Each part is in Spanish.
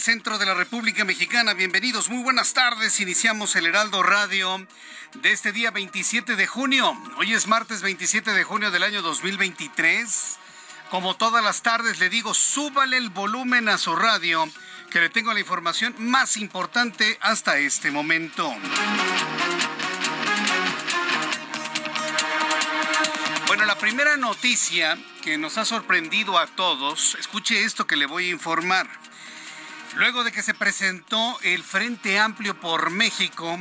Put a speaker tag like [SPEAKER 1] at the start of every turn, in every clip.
[SPEAKER 1] Centro de la República Mexicana. Bienvenidos, muy buenas tardes. Iniciamos el Heraldo Radio de este día 27 de junio. Hoy es martes 27 de junio del año 2023. Como todas las tardes le digo, súbale el volumen a su radio, que le tengo la información más importante hasta este momento. Bueno, la primera noticia que nos ha sorprendido a todos, escuche esto que le voy a informar. Luego de que se presentó el Frente Amplio por México,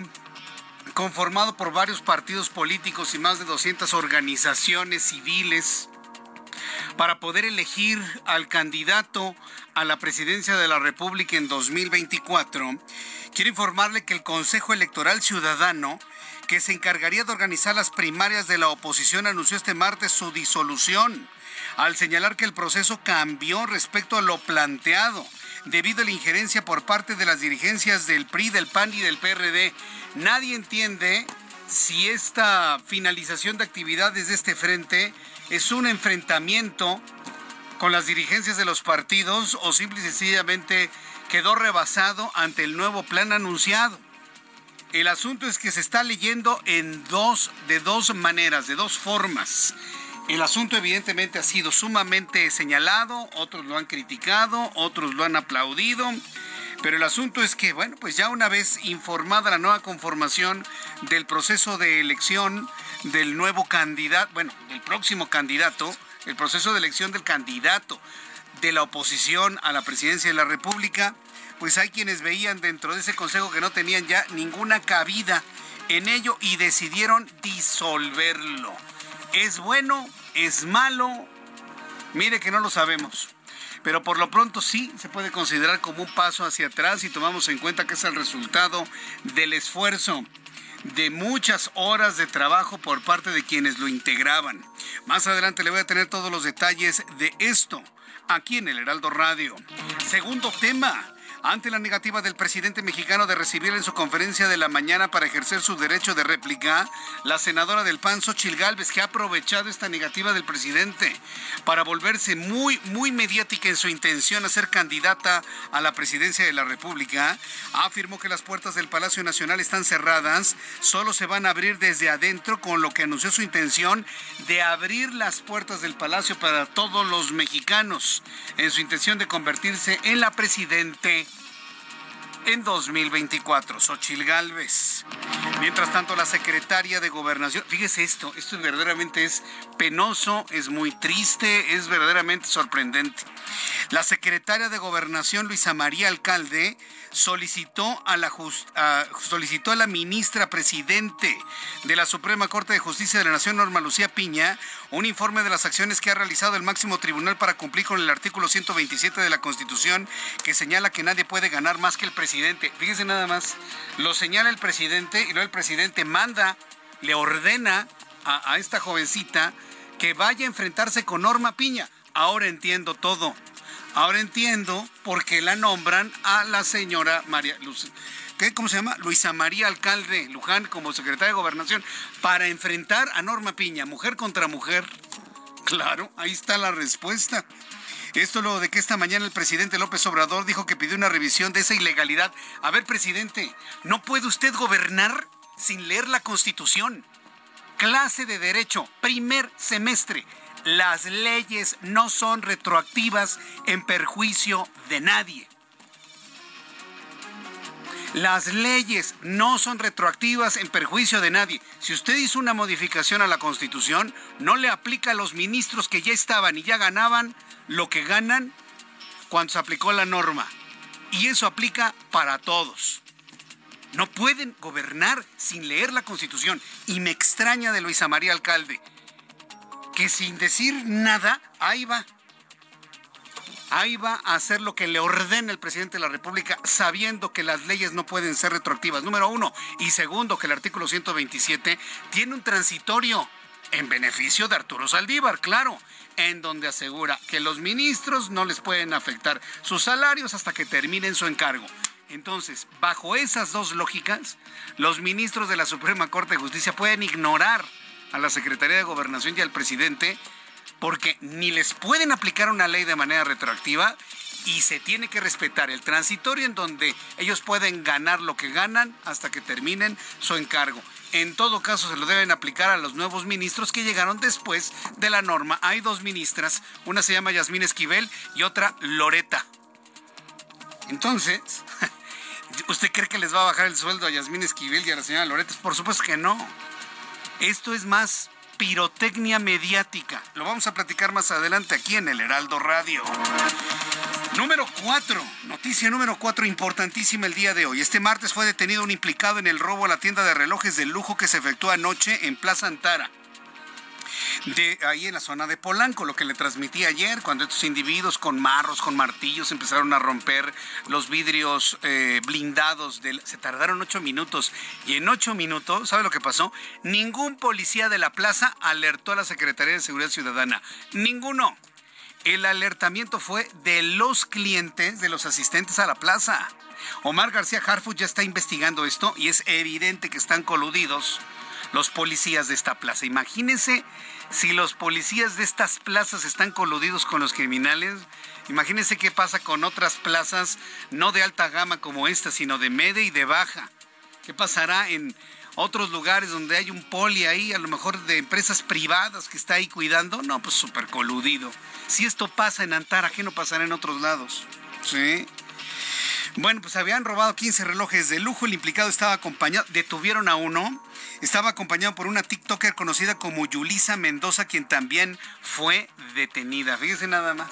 [SPEAKER 1] conformado por varios partidos políticos y más de 200 organizaciones civiles, para poder elegir al candidato a la presidencia de la República en 2024, quiero informarle que el Consejo Electoral Ciudadano que se encargaría de organizar las primarias de la oposición, anunció este martes su disolución, al señalar que el proceso cambió respecto a lo planteado debido a la injerencia por parte de las dirigencias del PRI, del PAN y del PRD. Nadie entiende si esta finalización de actividades de este frente es un enfrentamiento con las dirigencias de los partidos o simple y sencillamente quedó rebasado ante el nuevo plan anunciado. El asunto es que se está leyendo en dos, de dos maneras, de dos formas. El asunto evidentemente ha sido sumamente señalado, otros lo han criticado, otros lo han aplaudido, pero el asunto es que, bueno, pues ya una vez informada la nueva conformación del proceso de elección del nuevo candidato, bueno, del próximo candidato, el proceso de elección del candidato de la oposición a la presidencia de la República, pues hay quienes veían dentro de ese consejo que no tenían ya ninguna cabida en ello y decidieron disolverlo. ¿Es bueno? ¿Es malo? Mire que no lo sabemos. Pero por lo pronto sí se puede considerar como un paso hacia atrás y tomamos en cuenta que es el resultado del esfuerzo de muchas horas de trabajo por parte de quienes lo integraban. Más adelante le voy a tener todos los detalles de esto aquí en el Heraldo Radio. Segundo tema, ante la negativa del presidente mexicano de recibir en su conferencia de la mañana para ejercer su derecho de réplica, la senadora del PAN, Xochil que ha aprovechado esta negativa del presidente para volverse muy, muy mediática en su intención a ser candidata a la presidencia de la República, afirmó que las puertas del Palacio Nacional están cerradas, solo se van a abrir desde adentro, con lo que anunció su intención de abrir las puertas del Palacio para todos los mexicanos, en su intención de convertirse en la presidente en 2024, Xochil Gálvez. Mientras tanto, la secretaria de Gobernación, fíjese esto, esto verdaderamente es penoso, es muy triste, es verdaderamente sorprendente. La secretaria de Gobernación, Luisa María Alcalde, solicitó a la, solicitó a la ministra presidente de la Suprema Corte de Justicia de la Nación, Norma Lucía Piña, un informe de las acciones que ha realizado el máximo tribunal para cumplir con el artículo 127 de la Constitución que señala que nadie puede ganar más que el presidente. Fíjese nada más, lo señala el presidente y luego el presidente manda, le ordena a, a esta jovencita que vaya a enfrentarse con Norma Piña. Ahora entiendo todo. Ahora entiendo por qué la nombran a la señora María Luz. ¿Qué, ¿Cómo se llama? Luisa María Alcalde Luján como secretaria de Gobernación para enfrentar a Norma Piña, mujer contra mujer. Claro, ahí está la respuesta. Esto luego de que esta mañana el presidente López Obrador dijo que pidió una revisión de esa ilegalidad. A ver, presidente, ¿no puede usted gobernar sin leer la Constitución? Clase de Derecho, primer semestre. Las leyes no son retroactivas en perjuicio de nadie. Las leyes no son retroactivas en perjuicio de nadie. Si usted hizo una modificación a la Constitución, no le aplica a los ministros que ya estaban y ya ganaban lo que ganan cuando se aplicó la norma. Y eso aplica para todos. No pueden gobernar sin leer la Constitución. Y me extraña de Luisa María Alcalde, que sin decir nada, ahí va. Ahí va a hacer lo que le ordena el presidente de la República, sabiendo que las leyes no pueden ser retroactivas, número uno. Y segundo, que el artículo 127 tiene un transitorio en beneficio de Arturo Saldívar, claro en donde asegura que los ministros no les pueden afectar sus salarios hasta que terminen su encargo. Entonces, bajo esas dos lógicas, los ministros de la Suprema Corte de Justicia pueden ignorar a la Secretaría de Gobernación y al presidente porque ni les pueden aplicar una ley de manera retroactiva y se tiene que respetar el transitorio en donde ellos pueden ganar lo que ganan hasta que terminen su encargo. En todo caso, se lo deben aplicar a los nuevos ministros que llegaron después de la norma. Hay dos ministras, una se llama Yasmín Esquivel y otra Loreta. Entonces, ¿usted cree que les va a bajar el sueldo a Yasmín Esquivel y a la señora Loreta? Por supuesto que no. Esto es más pirotecnia mediática. Lo vamos a platicar más adelante aquí en el Heraldo Radio. Número 4, noticia número 4 importantísima el día de hoy. Este martes fue detenido un implicado en el robo a la tienda de relojes de lujo que se efectuó anoche en Plaza Antara. De ahí en la zona de Polanco, lo que le transmití ayer, cuando estos individuos con marros, con martillos, empezaron a romper los vidrios eh, blindados. Del, se tardaron ocho minutos. Y en ocho minutos, ¿sabe lo que pasó? Ningún policía de la plaza alertó a la Secretaría de Seguridad Ciudadana. Ninguno. El alertamiento fue de los clientes, de los asistentes a la plaza. Omar García Harfuch ya está investigando esto y es evidente que están coludidos los policías de esta plaza. Imagínense si los policías de estas plazas están coludidos con los criminales. Imagínense qué pasa con otras plazas, no de alta gama como esta, sino de media y de baja. ¿Qué pasará en otros lugares donde hay un poli ahí, a lo mejor de empresas privadas que está ahí cuidando, no, pues súper coludido. Si esto pasa en Antara, ¿qué no pasará en otros lados? Sí. Bueno, pues habían robado 15 relojes de lujo. El implicado estaba acompañado, detuvieron a uno. Estaba acompañado por una TikToker conocida como Yulisa Mendoza, quien también fue detenida. Fíjese nada más.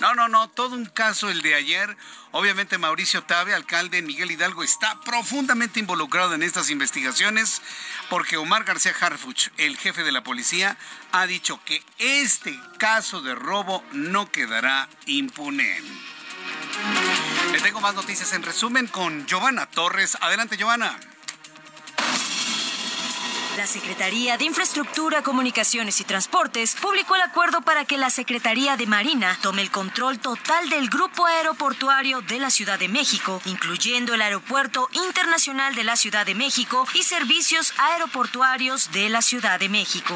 [SPEAKER 1] No, no, no, todo un caso el de ayer. Obviamente Mauricio Tabe, alcalde Miguel Hidalgo, está profundamente involucrado en estas investigaciones porque Omar García Harfuch, el jefe de la policía, ha dicho que este caso de robo no quedará impune. Le tengo más noticias en resumen con Giovanna Torres. Adelante, Giovanna.
[SPEAKER 2] La Secretaría de Infraestructura, Comunicaciones y Transportes publicó el acuerdo para que la Secretaría de Marina tome el control total del grupo aeroportuario de la Ciudad de México, incluyendo el Aeropuerto Internacional de la Ciudad de México y servicios aeroportuarios de la Ciudad de México.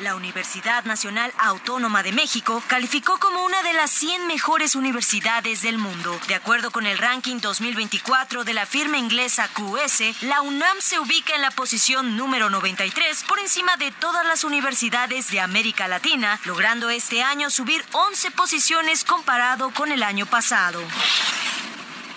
[SPEAKER 2] La Universidad Nacional Autónoma de México calificó como una de las 100 mejores universidades del mundo. De acuerdo con el ranking 2024 de la firma inglesa QS, la UNAM se ubica en la posición número 93 por encima de todas las universidades de América Latina, logrando este año subir 11 posiciones comparado con el año pasado.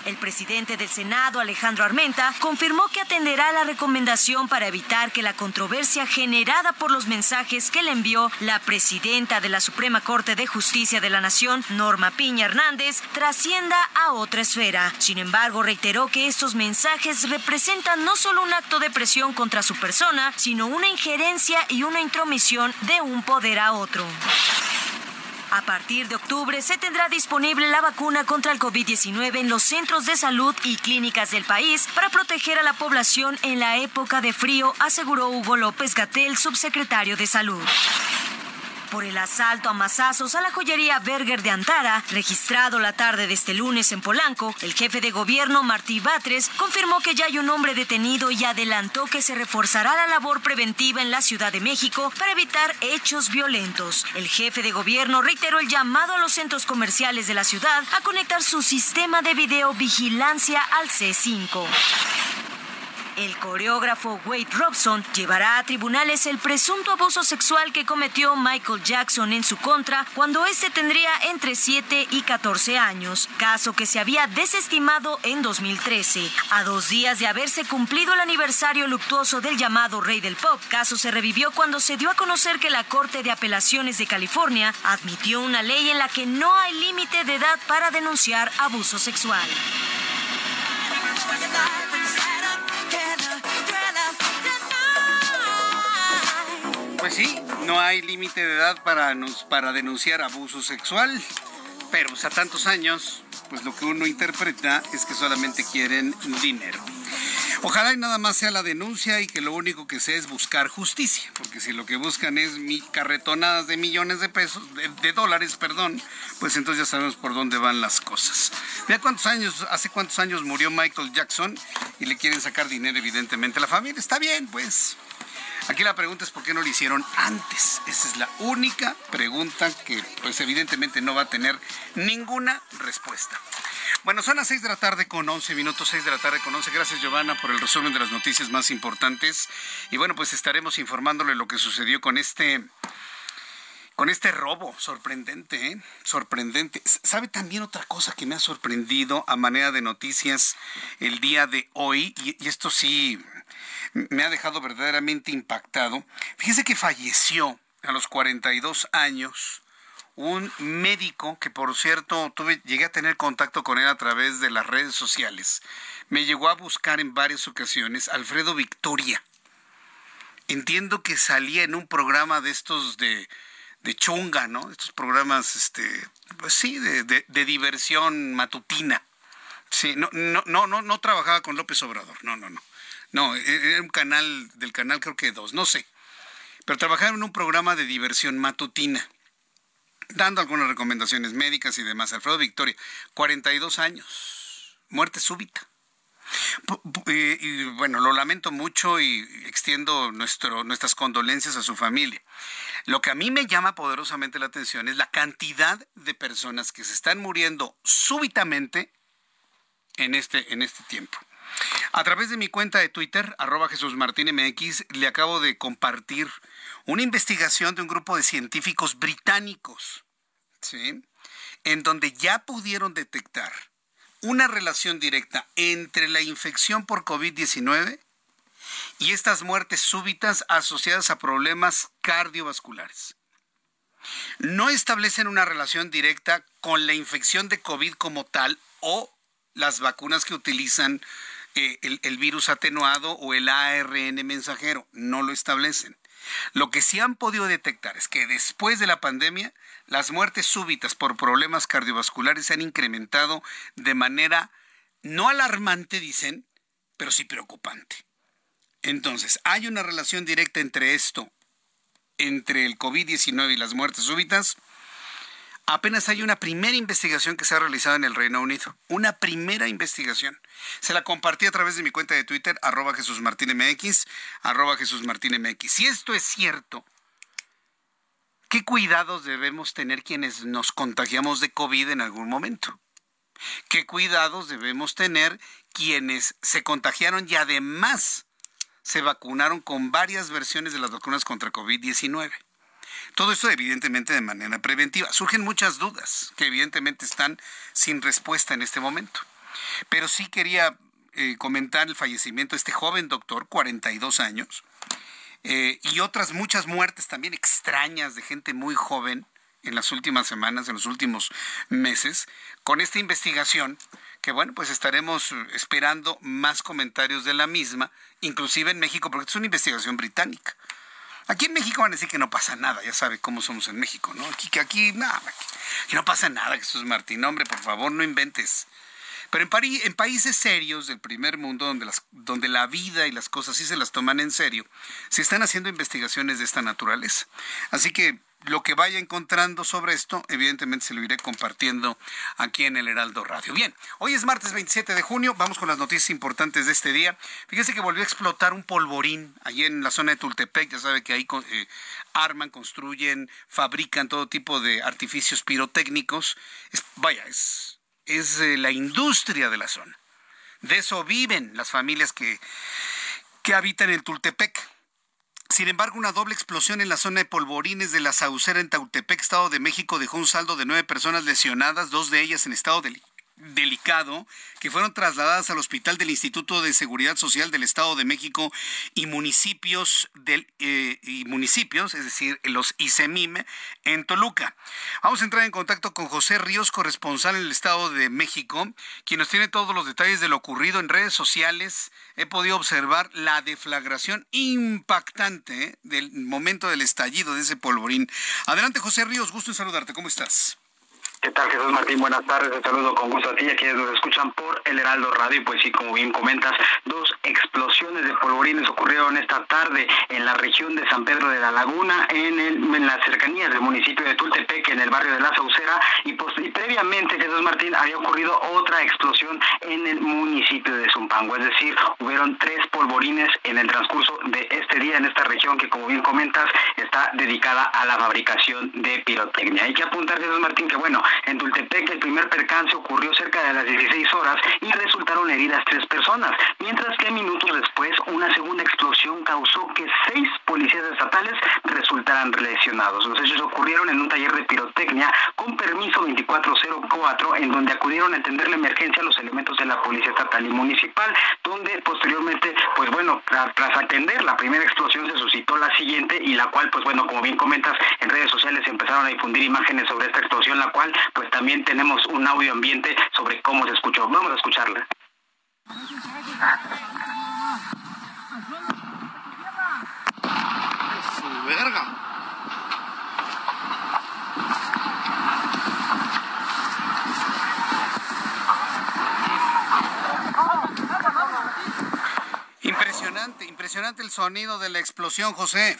[SPEAKER 2] El presidente del Senado, Alejandro Armenta, confirmó que atenderá la recomendación para evitar que la controversia generada por los mensajes que le envió la presidenta de la Suprema Corte de Justicia de la Nación, Norma Piña Hernández, trascienda a otra esfera. Sin embargo, reiteró que estos mensajes representan no solo un acto de presión contra su persona, sino una injerencia y una intromisión de un poder a otro. A partir de octubre se tendrá disponible la vacuna contra el COVID-19 en los centros de salud y clínicas del país para proteger a la población en la época de frío, aseguró Hugo López Gatel, subsecretario de Salud. Por el asalto a masazos a la joyería Berger de Antara, registrado la tarde de este lunes en Polanco, el jefe de gobierno Martí Batres confirmó que ya hay un hombre detenido y adelantó que se reforzará la labor preventiva en la Ciudad de México para evitar hechos violentos. El jefe de gobierno reiteró el llamado a los centros comerciales de la ciudad a conectar su sistema de videovigilancia al C5. El coreógrafo Wade Robson llevará a tribunales el presunto abuso sexual que cometió Michael Jackson en su contra cuando éste tendría entre 7 y 14 años, caso que se había desestimado en 2013. A dos días de haberse cumplido el aniversario luctuoso del llamado Rey del Pop, caso se revivió cuando se dio a conocer que la Corte de Apelaciones de California admitió una ley en la que no hay límite de edad para denunciar abuso sexual.
[SPEAKER 1] Pues sí, no hay límite de edad para, para denunciar abuso sexual, pero pues, a tantos años, pues lo que uno interpreta es que solamente quieren dinero. Ojalá y nada más sea la denuncia y que lo único que sea es buscar justicia, porque si lo que buscan es mi carretonadas de millones de pesos, de, dólares, perdón, pues entonces ya sabemos por dónde van las cosas. Vea cuántos años, hace cuántos años murió Michael Jackson y le quieren sacar dinero evidentemente la familia. Está bien, pues. Aquí la pregunta es por qué no lo hicieron antes. Esa es la única pregunta que pues evidentemente no va a tener ninguna respuesta. Bueno, son las 6 de la tarde con 11 minutos, 6 de la tarde con 11. Gracias Giovanna por el resumen de las noticias más importantes. Y bueno, pues estaremos informándole lo que sucedió con este con este robo sorprendente, ¿eh? sorprendente. ¿Sabe también otra cosa que me ha sorprendido a manera de noticias el día de hoy? Y, y esto sí me ha dejado verdaderamente impactado. Fíjese que falleció a los 42 años un médico que por cierto tuve llegué a tener contacto con él a través de las redes sociales. Me llegó a buscar en varias ocasiones Alfredo Victoria. Entiendo que salía en un programa de estos de de chunga, ¿no? Estos programas, este, pues sí, de, de, de, diversión matutina. Sí, no, no, no, no, no trabajaba con López Obrador, no, no, no. No, era un canal, del canal creo que dos, no sé. Pero trabajaba en un programa de diversión matutina, dando algunas recomendaciones médicas y demás. Alfredo Victoria, 42 años, muerte súbita. Y, bueno, lo lamento mucho y extiendo nuestro, nuestras condolencias a su familia. Lo que a mí me llama poderosamente la atención es la cantidad de personas que se están muriendo súbitamente en este, en este tiempo. A través de mi cuenta de Twitter, arroba Jesús Martín MX, le acabo de compartir una investigación de un grupo de científicos británicos, ¿sí? en donde ya pudieron detectar una relación directa entre la infección por COVID-19 y estas muertes súbitas asociadas a problemas cardiovasculares. No establecen una relación directa con la infección de COVID como tal o las vacunas que utilizan eh, el, el, virus atenuado o el ARN mensajero. No lo establecen. Lo que sí han podido detectar es que después de la pandemia, las muertes súbitas por problemas cardiovasculares se han incrementado de manera no alarmante, dicen, pero sí preocupante. Entonces, hay una relación directa entre esto, entre el COVID-19 y las muertes súbitas. Apenas hay una primera investigación que se ha realizado en el Reino Unido. Una primera investigación. Se la compartí a través de mi cuenta de Twitter, arroba Jesús MX, arroba Jesús MX. Si esto es cierto, ¿qué cuidados debemos tener quienes nos contagiamos de COVID en algún momento? ¿Qué cuidados debemos tener quienes se contagiaron y además se vacunaron con varias versiones de las vacunas contra COVID-19. Todo esto evidentemente de manera preventiva. Surgen muchas dudas que evidentemente están sin respuesta en este momento. Pero sí quería eh, comentar el fallecimiento de este joven doctor, 42 años, eh, y otras muchas muertes también extrañas de gente muy joven en las últimas semanas, en los últimos meses, con esta investigación que bueno, pues estaremos esperando más comentarios de la misma, inclusive en México, porque es una investigación británica. Aquí en México van a decir que no pasa nada, ya sabe cómo somos en México, ¿no? Aquí, que aquí, nada, que no pasa nada, Jesús Martín, hombre, por favor, no inventes. Pero en, París, en países serios del primer mundo, donde, las, donde la vida y las cosas sí se las toman en serio, se están haciendo investigaciones de esta naturaleza. Así que lo que vaya encontrando sobre esto, evidentemente se lo iré compartiendo aquí en el Heraldo Radio. Bien, hoy es martes 27 de junio, vamos con las noticias importantes de este día. Fíjese que volvió a explotar un polvorín allí en la zona de Tultepec, ya sabe que ahí eh, arman, construyen, fabrican todo tipo de artificios pirotécnicos. vaya, es, es eh, la industria de la zona. De eso viven las familias que, que habitan en Tultepec. Sin embargo, una doble explosión en la zona de Polvorines de la Saucera en Tautepec, Estado de México, dejó un saldo de nueve personas lesionadas, dos de ellas en estado de delicado que fueron trasladadas al hospital del Instituto de Seguridad Social del Estado de México y municipios del eh, y municipios, es decir, los ICEMIM en Toluca. Vamos a entrar en contacto con José Ríos, corresponsal en el Estado de México, quien nos tiene todos los detalles de lo ocurrido en redes sociales. He podido observar la deflagración impactante eh, del momento del estallido de ese polvorín. Adelante, José Ríos, gusto en saludarte. ¿Cómo estás?
[SPEAKER 3] ¿Qué tal, Jesús Martín? Buenas tardes. Te saludo con gusto a ti a quienes nos escuchan por el Heraldo Radio. Pues sí, como bien comentas, dos explosiones de polvorines ocurrieron esta tarde en la región de San Pedro de la Laguna, en, el, en las cercanías del municipio de Tultepec, en el barrio de La Saucera. Y, pues, previamente, Jesús Martín, había ocurrido otra explosión en el municipio de Zumpango. Es decir, hubieron tres polvorines en el transcurso de este día en esta región que, como bien comentas, está dedicada a la fabricación de pirotecnia. Hay que apuntar, Jesús Martín, que bueno, en Tultepec el primer percance ocurrió cerca de las 16 horas y resultaron heridas tres personas, mientras que minutos después una segunda explosión causó que seis policías estatales resultaran lesionados. Los hechos ocurrieron en un taller de pirotecnia con permiso 2404 en donde acudieron a atender la emergencia los elementos de la Policía Estatal y Municipal, donde posteriormente, pues bueno, tras, atender la primera explosión se suscitó la siguiente y la cual, pues bueno, como bien comentas, en redes sociales empezaron a difundir imágenes sobre esta explosión, la cual pues también tenemos un audio ambiente sobre cómo se escuchó. Vamos a escucharla.
[SPEAKER 1] Impresionante, impresionante el sonido de la explosión, José.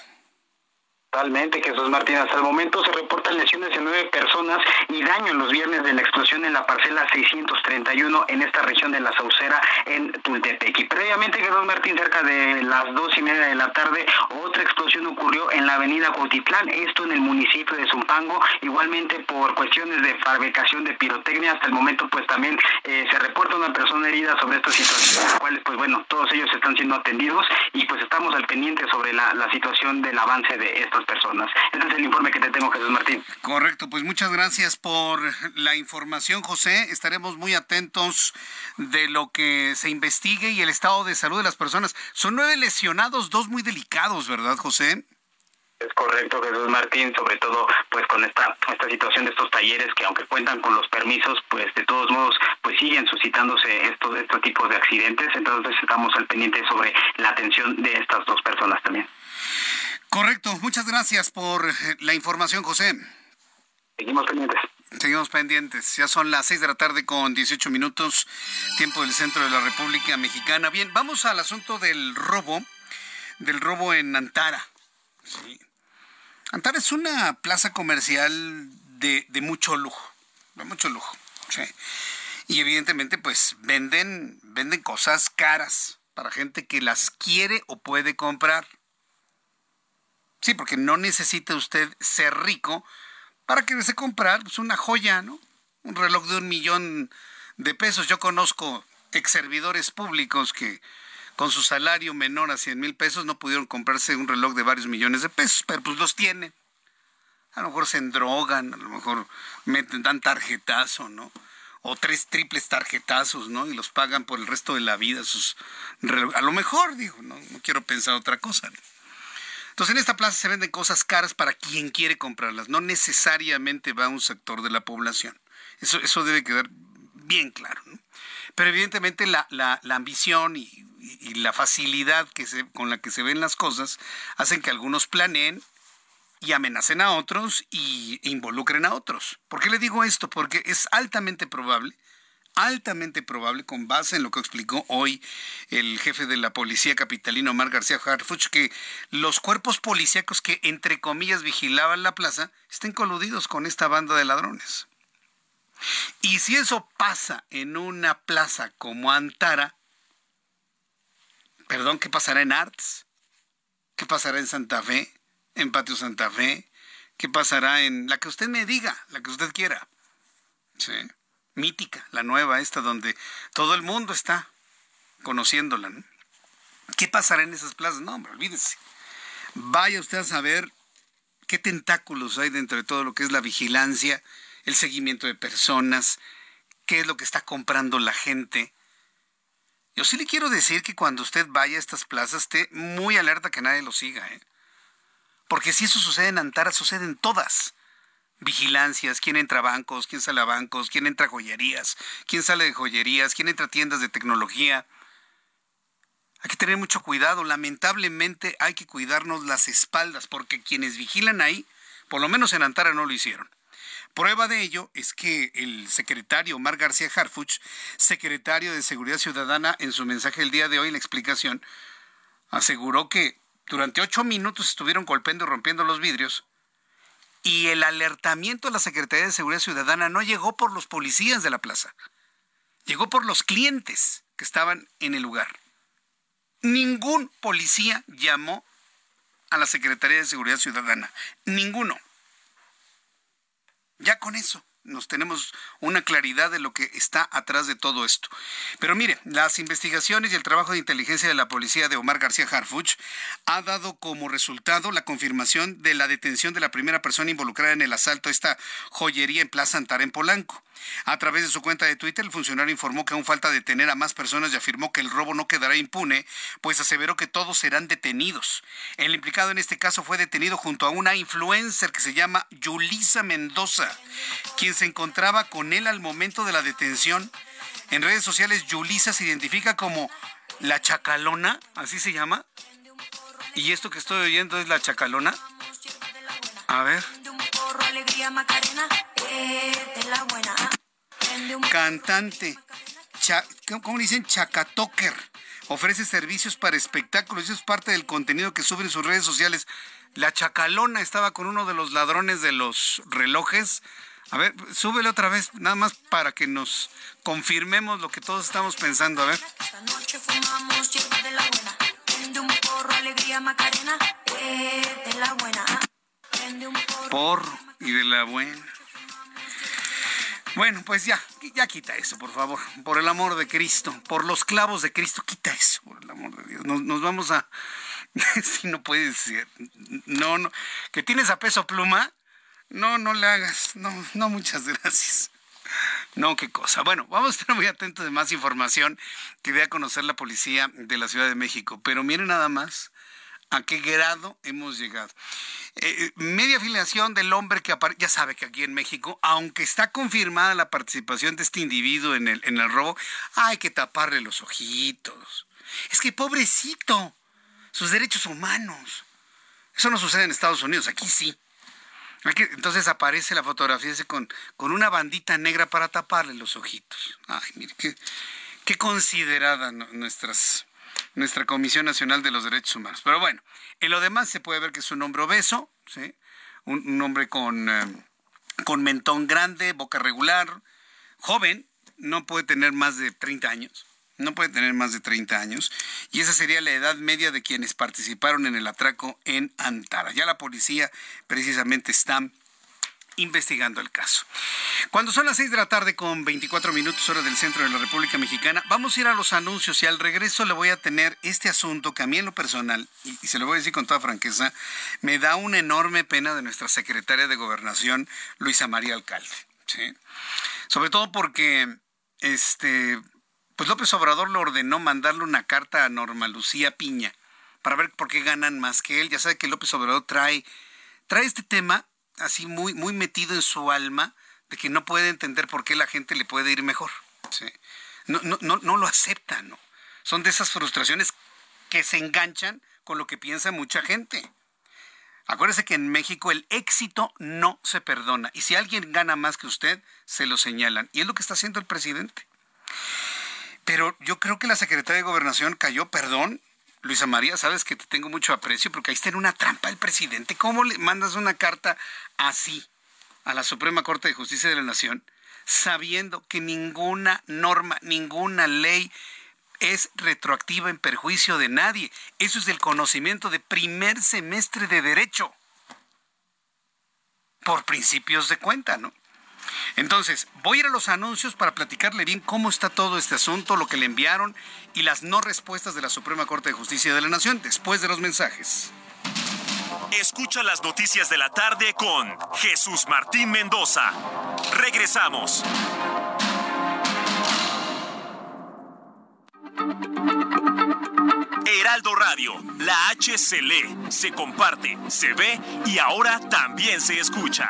[SPEAKER 3] Totalmente, Jesús Martín. Hasta el momento se reportan lesiones de nueve personas y daño en los viernes de la explosión en la parcela 631 en esta región de la Saucera en Tultepec. Y previamente, Jesús Martín, cerca de las dos y media de la tarde, otra explosión ocurrió en la avenida Cotitlán, esto en el municipio de Zumpango, igualmente por cuestiones de fabricación de pirotecnia. Hasta el momento, pues también eh, se reporta una persona herida sobre esta situación, las cuales, pues bueno, todos ellos están siendo atendidos y pues estamos al pendiente sobre la, la situación del avance de estos personas. Este es el informe que te tengo, Jesús Martín.
[SPEAKER 1] Correcto, pues muchas gracias por la información, José. Estaremos muy atentos de lo que se investigue y el estado de salud de las personas. Son nueve lesionados, dos muy delicados, ¿verdad, José?
[SPEAKER 3] Es correcto, Jesús Martín, sobre todo pues con esta esta situación de estos talleres que aunque cuentan con los permisos, pues de todos modos pues siguen suscitándose estos estos tipos de accidentes, entonces estamos al pendiente sobre la atención de estas dos personas también.
[SPEAKER 1] Correcto, muchas gracias por la información, José.
[SPEAKER 3] Seguimos pendientes.
[SPEAKER 1] Seguimos pendientes. Ya son las 6 de la tarde con 18 minutos, tiempo del centro de la República Mexicana. Bien, vamos al asunto del robo, del robo en Antara. Sí. Antara es una plaza comercial de, de mucho lujo, de mucho lujo. Sí. Y evidentemente, pues venden, venden cosas caras para gente que las quiere o puede comprar. Sí, porque no necesita usted ser rico para que se comprar pues, una joya, ¿no? Un reloj de un millón de pesos. Yo conozco ex servidores públicos que con su salario menor a 100 mil pesos no pudieron comprarse un reloj de varios millones de pesos, pero pues los tienen. A lo mejor se endrogan, a lo mejor meten, dan tarjetazo, ¿no? O tres triples tarjetazos, ¿no? Y los pagan por el resto de la vida. Sus A lo mejor, digo, no, no quiero pensar otra cosa. ¿no? Entonces en esta plaza se venden cosas caras para quien quiere comprarlas, no necesariamente va a un sector de la población. Eso, eso debe quedar bien claro. ¿no? Pero evidentemente la, la, la ambición y, la facilidad que se, con la que se ven las cosas hacen que algunos planeen y amenacen a otros y involucren a otros. ¿Por qué le digo esto? Porque es altamente probable, altamente probable, con base en lo que explicó hoy el jefe de la policía capitalino Omar García Harfuch, que los cuerpos policíacos que, entre comillas, vigilaban la plaza estén coludidos con esta banda de ladrones. Y si eso pasa en una plaza como Antara, perdón, ¿qué pasará en Arts? ¿Qué pasará en Santa Fe? ¿En Patio Santa Fe? ¿Qué pasará en la que usted me diga, la que usted quiera? Sí. Mítica, la nueva esta, donde todo el mundo está conociéndola. ¿Qué pasará en esas plazas? No, hombre, olvídese. Vaya usted a saber qué tentáculos hay dentro de todo lo que es la vigilancia, el seguimiento de personas, qué es lo que está comprando la gente. Yo sí le quiero decir que cuando usted vaya a estas plazas esté muy alerta que nadie lo siga, ¿eh? Porque si eso sucede en Antara, sucede en todas. Vigilancias, quién entra a bancos, quién sale a bancos, quién entra a joyerías, quién sale de joyerías, quién entra a tiendas de tecnología. Hay que tener mucho cuidado. Lamentablemente hay que cuidarnos las espaldas porque quienes vigilan ahí, por lo menos en Antara no lo hicieron. Prueba de ello es que el secretario Omar García Harfuch, secretario de Seguridad Ciudadana, en su mensaje el día de hoy, la explicación, aseguró que durante ocho minutos estuvieron golpeando y rompiendo los vidrios y el alertamiento de la Secretaría de Seguridad Ciudadana no llegó por los policías de la plaza, llegó por los clientes que estaban en el lugar. Ningún policía llamó a la Secretaría de Seguridad Ciudadana, ninguno. Ya con eso nos tenemos una claridad de lo que está atrás de todo esto. Pero mire, las investigaciones y el trabajo de inteligencia de la policía de Omar García Harfuch ha dado como resultado la confirmación de la detención de la primera persona involucrada en el asalto a esta joyería en Plaza Antara en Polanco. A través de su cuenta de Twitter, el funcionario informó que aún falta detener a más personas y afirmó que el robo no quedará impune, pues aseveró que todos serán detenidos. El implicado en este caso fue detenido junto a una influencer que se llama Yulisa Mendoza, quien se encontraba con él al momento de la detención. En redes sociales, Yulisa se identifica como la chacalona, así se llama. Y esto que estoy oyendo es la chacalona. A ver. Cantante. ¿Cómo dicen? Chacatoker. Ofrece servicios para espectáculos. Eso es parte del contenido que sube en sus redes sociales. La chacalona estaba con uno de los ladrones de los relojes. A ver, súbele otra vez, nada más para que nos confirmemos lo que todos estamos pensando. A ver. Esta noche fumamos de la buena. Prende un porro, alegría, Macarena. Eh, de la buena. Prende un porro. Porro y de la buena. Bueno, pues ya, ya quita eso, por favor. Por el amor de Cristo, por los clavos de Cristo, quita eso, por el amor de Dios. Nos, vamos a... si no puedes. No, no. Que tienes a peso pluma. No, no le hagas. No, no, muchas gracias. No, qué cosa. Bueno, vamos a estar muy atentos de más información que dé a conocer la policía de la Ciudad de México. Pero miren nada más a qué grado hemos llegado. Eh, media afiliación del hombre que aparece, ya sabe que aquí en México, aunque está confirmada la participación de este individuo en el, en el robo, hay que taparle los ojitos. Es que pobrecito, sus derechos humanos. Eso no sucede en Estados Unidos, aquí sí. Entonces aparece la fotografía con, con una bandita negra para taparle los ojitos. Ay, mire, qué, qué considerada nuestra Comisión Nacional de los Derechos Humanos. Pero bueno, en lo demás se puede ver que es un hombre obeso, ¿sí? un, hombre con, eh, con mentón grande, boca regular, joven, no puede tener más de 30 años. No puede tener más de 30 años. Y esa sería la edad media de quienes participaron en el atraco en Antara. Ya la policía precisamente está investigando el caso. Cuando son las 6 de la tarde con 24 minutos hora del centro de la República Mexicana, vamos a ir a los anuncios y al regreso le voy a tener este asunto que a mí en lo personal, y, se lo voy a decir con toda franqueza, me da una enorme pena de nuestra secretaria de Gobernación, Luisa María Alcalde. Sobre todo porque este, pues López Obrador le ordenó mandarle una carta a Norma Lucía Piña para ver por qué ganan más que él. Ya sabe que López Obrador trae, trae este tema así muy, muy metido en su alma de que no puede entender por qué la gente le puede ir mejor. No, no, no, no lo acepta, ¿no? Son de esas frustraciones que se enganchan con lo que piensa mucha gente. Acuérdese que en México el éxito no se perdona. Y si alguien gana más que usted, se lo señalan. Y es lo que está haciendo el presidente. Pero yo creo que la secretaria de Gobernación cayó, perdón, Luisa María, sabes que te tengo mucho aprecio porque ahí está en una trampa el presidente. ¿Cómo le mandas una carta así a la Suprema Corte de Justicia de la Nación sabiendo que ninguna norma, ninguna ley es retroactiva en perjuicio de nadie? Eso es el conocimiento de primer semestre de derecho. Por principios de cuenta, ¿no? Entonces, voy a ir a los anuncios para platicarle bien cómo está todo este asunto, lo que le enviaron y las no respuestas de la Suprema Corte de Justicia de la Nación después de los mensajes.
[SPEAKER 4] Escucha las noticias de la tarde con Jesús Martín Mendoza. Regresamos. Heraldo Radio, la H se lee, se comparte, se ve y ahora también se escucha.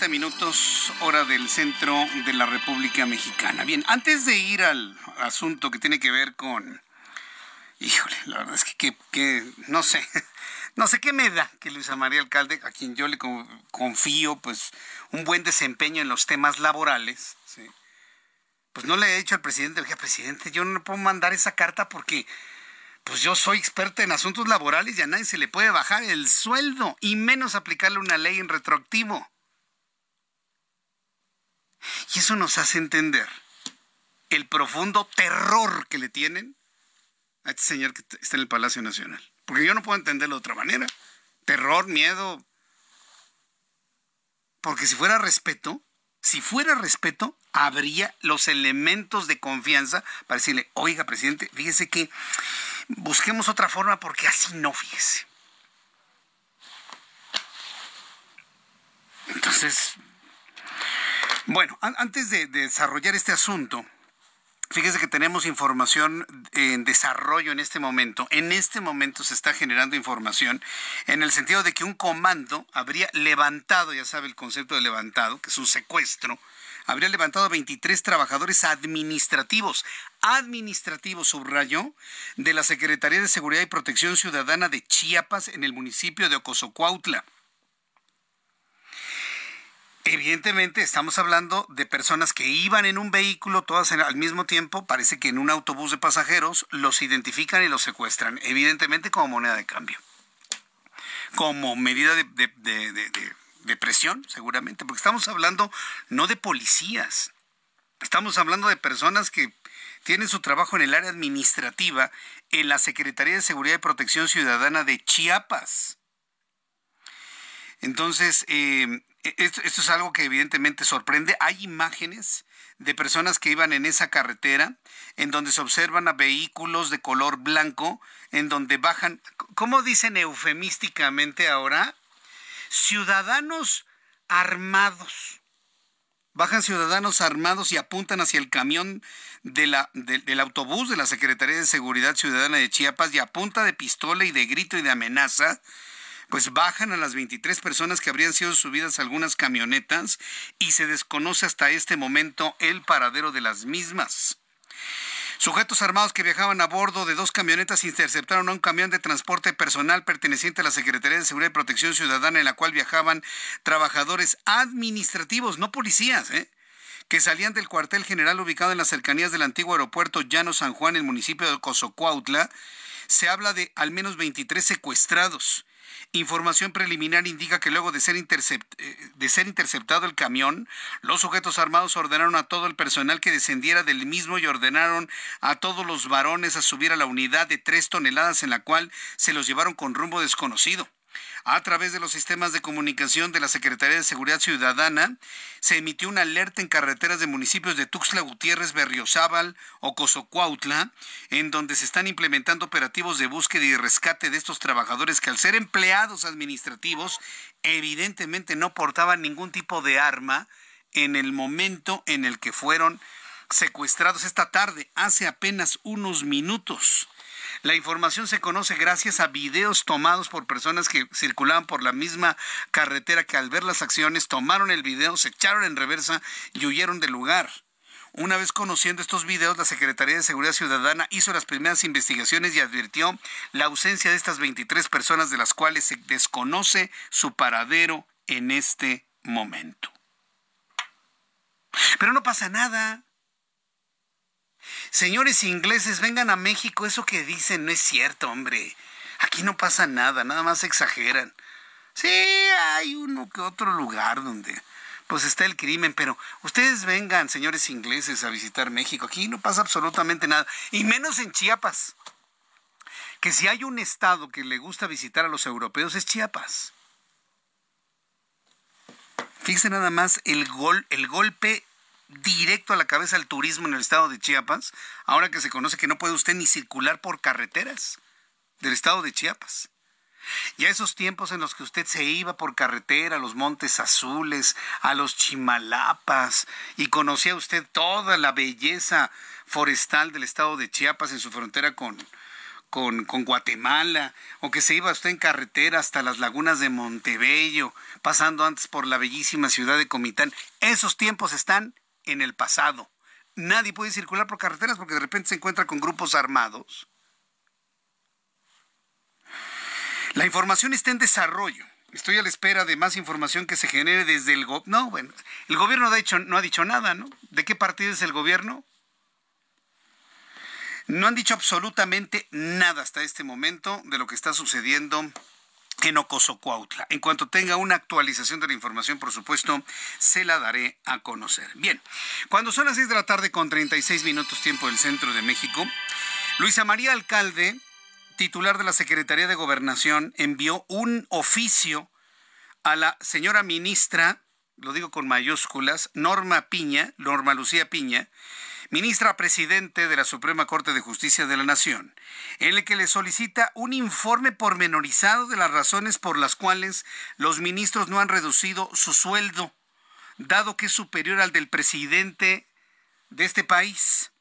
[SPEAKER 1] 30 minutos hora del centro de la República Mexicana. Bien, antes de ir al asunto que tiene que ver con... Híjole, la verdad es que, que, no sé, no sé qué me da que Luisa María Alcalde, a quien yo le confío, pues un buen desempeño en los temas laborales, pues no le he dicho al presidente, oiga, presidente, yo no puedo mandar esa carta porque pues yo soy experta en asuntos laborales y a nadie se le puede bajar el sueldo y menos aplicarle una ley en retroactivo. Y eso nos hace entender el profundo terror que le tienen a este señor que está en el Palacio Nacional. Porque yo no puedo entenderlo de otra manera. Terror, miedo. Porque si fuera respeto, si fuera respeto, habría los elementos de confianza para decirle, oiga, presidente, fíjese que busquemos otra forma porque así no, fíjese. Entonces, bueno, antes de, desarrollar este asunto, fíjese que tenemos información en desarrollo en este momento. En este momento se está generando información en el sentido de que un comando habría levantado, ya sabe el concepto de levantado, que es un secuestro, habría levantado 23 trabajadores administrativos, administrativos, subrayó, de la Secretaría de Seguridad y Protección Ciudadana de Chiapas en el municipio de Ocosocuautla. Evidentemente estamos hablando de personas que iban en un vehículo todas al mismo tiempo, parece que en un autobús de pasajeros, los identifican y los secuestran, evidentemente como moneda de cambio, como medida de, presión, seguramente, porque estamos hablando no de policías, estamos hablando de personas que tienen su trabajo en el área administrativa en la Secretaría de Seguridad y Protección Ciudadana de Chiapas. Entonces, eh, esto, esto, es algo que evidentemente sorprende. Hay imágenes de personas que iban en esa carretera, en donde se observan a vehículos de color blanco, en donde bajan, ¿cómo dicen eufemísticamente ahora? ciudadanos armados. Bajan ciudadanos armados y apuntan hacia el camión del autobús de la Secretaría de Seguridad Ciudadana de Chiapas y a punta de pistola y de grito y de amenaza, pues bajan a las 23 personas que habrían sido subidas a algunas camionetas y se desconoce hasta este momento el paradero de las mismas. Sujetos armados que viajaban a bordo de dos camionetas interceptaron a un camión de transporte personal perteneciente a la Secretaría de Seguridad y Protección Ciudadana en la cual viajaban trabajadores administrativos, no policías, ¿eh? que salían del cuartel general ubicado en las cercanías del antiguo aeropuerto Llano San Juan, en el municipio de Cozocuautla. Se habla de al menos 23 secuestrados. Información preliminar indica que luego de ser, eh, de ser interceptado el camión, los sujetos armados ordenaron a todo el personal que descendiera del mismo y ordenaron a todos los varones a subir a la unidad de tres toneladas en la cual se los llevaron con rumbo desconocido. A través de los sistemas de comunicación de la Secretaría de Seguridad Ciudadana, se emitió una alerta en carreteras de municipios de Tuxtla Gutiérrez, Berriozábal o Cozocuautla, en donde se están implementando operativos de búsqueda y rescate de estos trabajadores que al ser empleados administrativos, evidentemente no portaban ningún tipo de arma en el momento en el que fueron secuestrados esta tarde, hace apenas unos minutos. La información se conoce gracias a videos tomados por personas que circulaban por la misma carretera que al ver las acciones tomaron el video, se echaron en reversa y huyeron del lugar. Una vez conociendo estos videos, la Secretaría de Seguridad Ciudadana hizo las primeras investigaciones y advirtió la ausencia de estas 23 personas de las cuales se desconoce su paradero en este momento. Pero no pasa nada. Señores ingleses, vengan a México. Eso que dicen no es cierto, hombre. Aquí no pasa nada, nada más exageran. Sí, hay uno que otro lugar donde pues está el crimen, pero ustedes vengan, señores ingleses, a visitar México. Aquí no pasa absolutamente nada, y menos en Chiapas. Que si hay un estado que le gusta visitar a los europeos es Chiapas. Fíjense nada más el gol, el golpe directo a la cabeza al turismo en el estado de Chiapas, ahora que se conoce que no puede usted ni circular por carreteras del estado de Chiapas. Ya esos tiempos en los que usted se iba por carretera a los Montes Azules, a los Chimalapas, y conocía usted toda la belleza forestal del estado de Chiapas en su frontera con, con, con, Guatemala, o que se iba usted en carretera hasta las lagunas de Montebello, pasando antes por la bellísima ciudad de Comitán. Esos tiempos están en el pasado. Nadie puede circular por carreteras porque de repente se encuentra con grupos armados. La información está en desarrollo. Estoy a la espera de más información que se genere desde el gobierno. No, bueno, el gobierno no ha, dicho, no ha dicho nada, ¿no? ¿De qué partido es el gobierno? No han dicho absolutamente nada hasta este momento de lo que está sucediendo en Ocosocuautla. En cuanto tenga una actualización de la información, por supuesto, se la daré a conocer. Bien, cuando son las 6 de la tarde con 36 minutos tiempo del centro de México, Luisa María Alcalde, titular de la Secretaría de Gobernación, envió un oficio a la señora ministra, lo digo con mayúsculas, Norma Piña, Norma Lucía Piña, ministra presidente de la Suprema Corte de Justicia de la Nación, en el que le solicita un informe pormenorizado de las razones por las cuales los ministros no han reducido su sueldo, dado que es superior al del presidente de este país.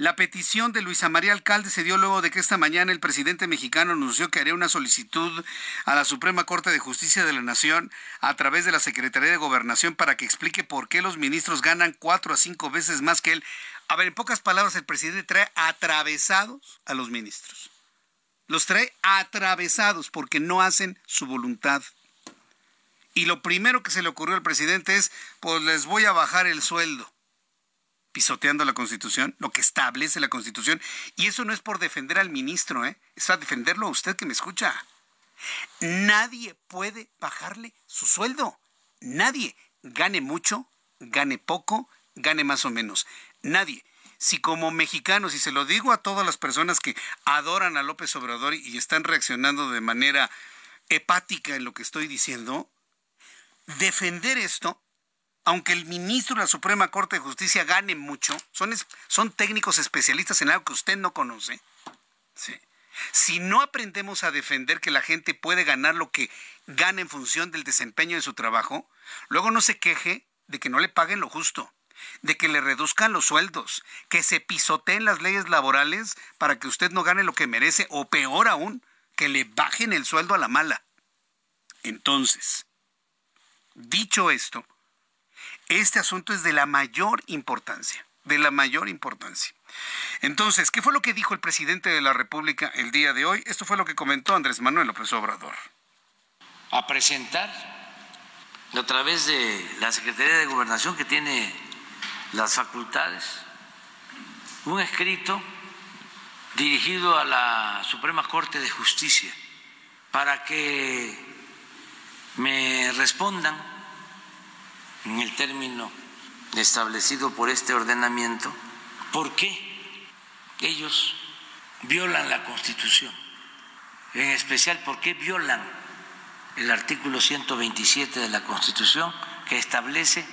[SPEAKER 1] La petición de Luisa María Alcalde se dio luego de que esta mañana el presidente mexicano anunció que haría una solicitud a la Suprema Corte de Justicia de la Nación a través de la Secretaría de Gobernación para que explique por qué los ministros ganan cuatro a cinco veces más que él. A ver, en pocas palabras, el presidente trae atravesados a los ministros. Los trae atravesados porque no hacen su voluntad. Y lo primero que se le ocurrió al presidente es, pues les voy a bajar el sueldo pisoteando la Constitución, lo que establece la Constitución. Y eso no es por defender al ministro, ¿eh? es a defenderlo a usted que me escucha. Nadie puede bajarle su sueldo. Nadie. Gane mucho, gane poco, gane más o menos. Nadie. Si como mexicanos, y se lo digo a todas las personas que adoran a López Obrador y están reaccionando de manera hepática en lo que estoy diciendo, defender esto aunque el ministro de la Suprema Corte de Justicia gane mucho, son, son técnicos especialistas en algo que usted no conoce. Si no aprendemos a defender que la gente puede ganar lo que gana en función del desempeño de su trabajo, luego no se queje de que no le paguen lo justo, de que le reduzcan los sueldos, que se pisoteen las leyes laborales para que usted no gane lo que merece, o peor aún, que le bajen el sueldo a la mala. Entonces, dicho esto, este asunto es de la mayor importancia, de la mayor importancia. Entonces, ¿qué fue lo que dijo el presidente de la República el día de hoy? Esto fue lo que comentó Andrés Manuel López Obrador.
[SPEAKER 5] A presentar a través de la Secretaría de Gobernación que tiene las facultades un escrito dirigido a la Suprema Corte de Justicia para que me respondan en el término establecido por este ordenamiento, ¿por qué ellos violan la Constitución? En especial, ¿por qué violan el artículo 127 de la Constitución que establece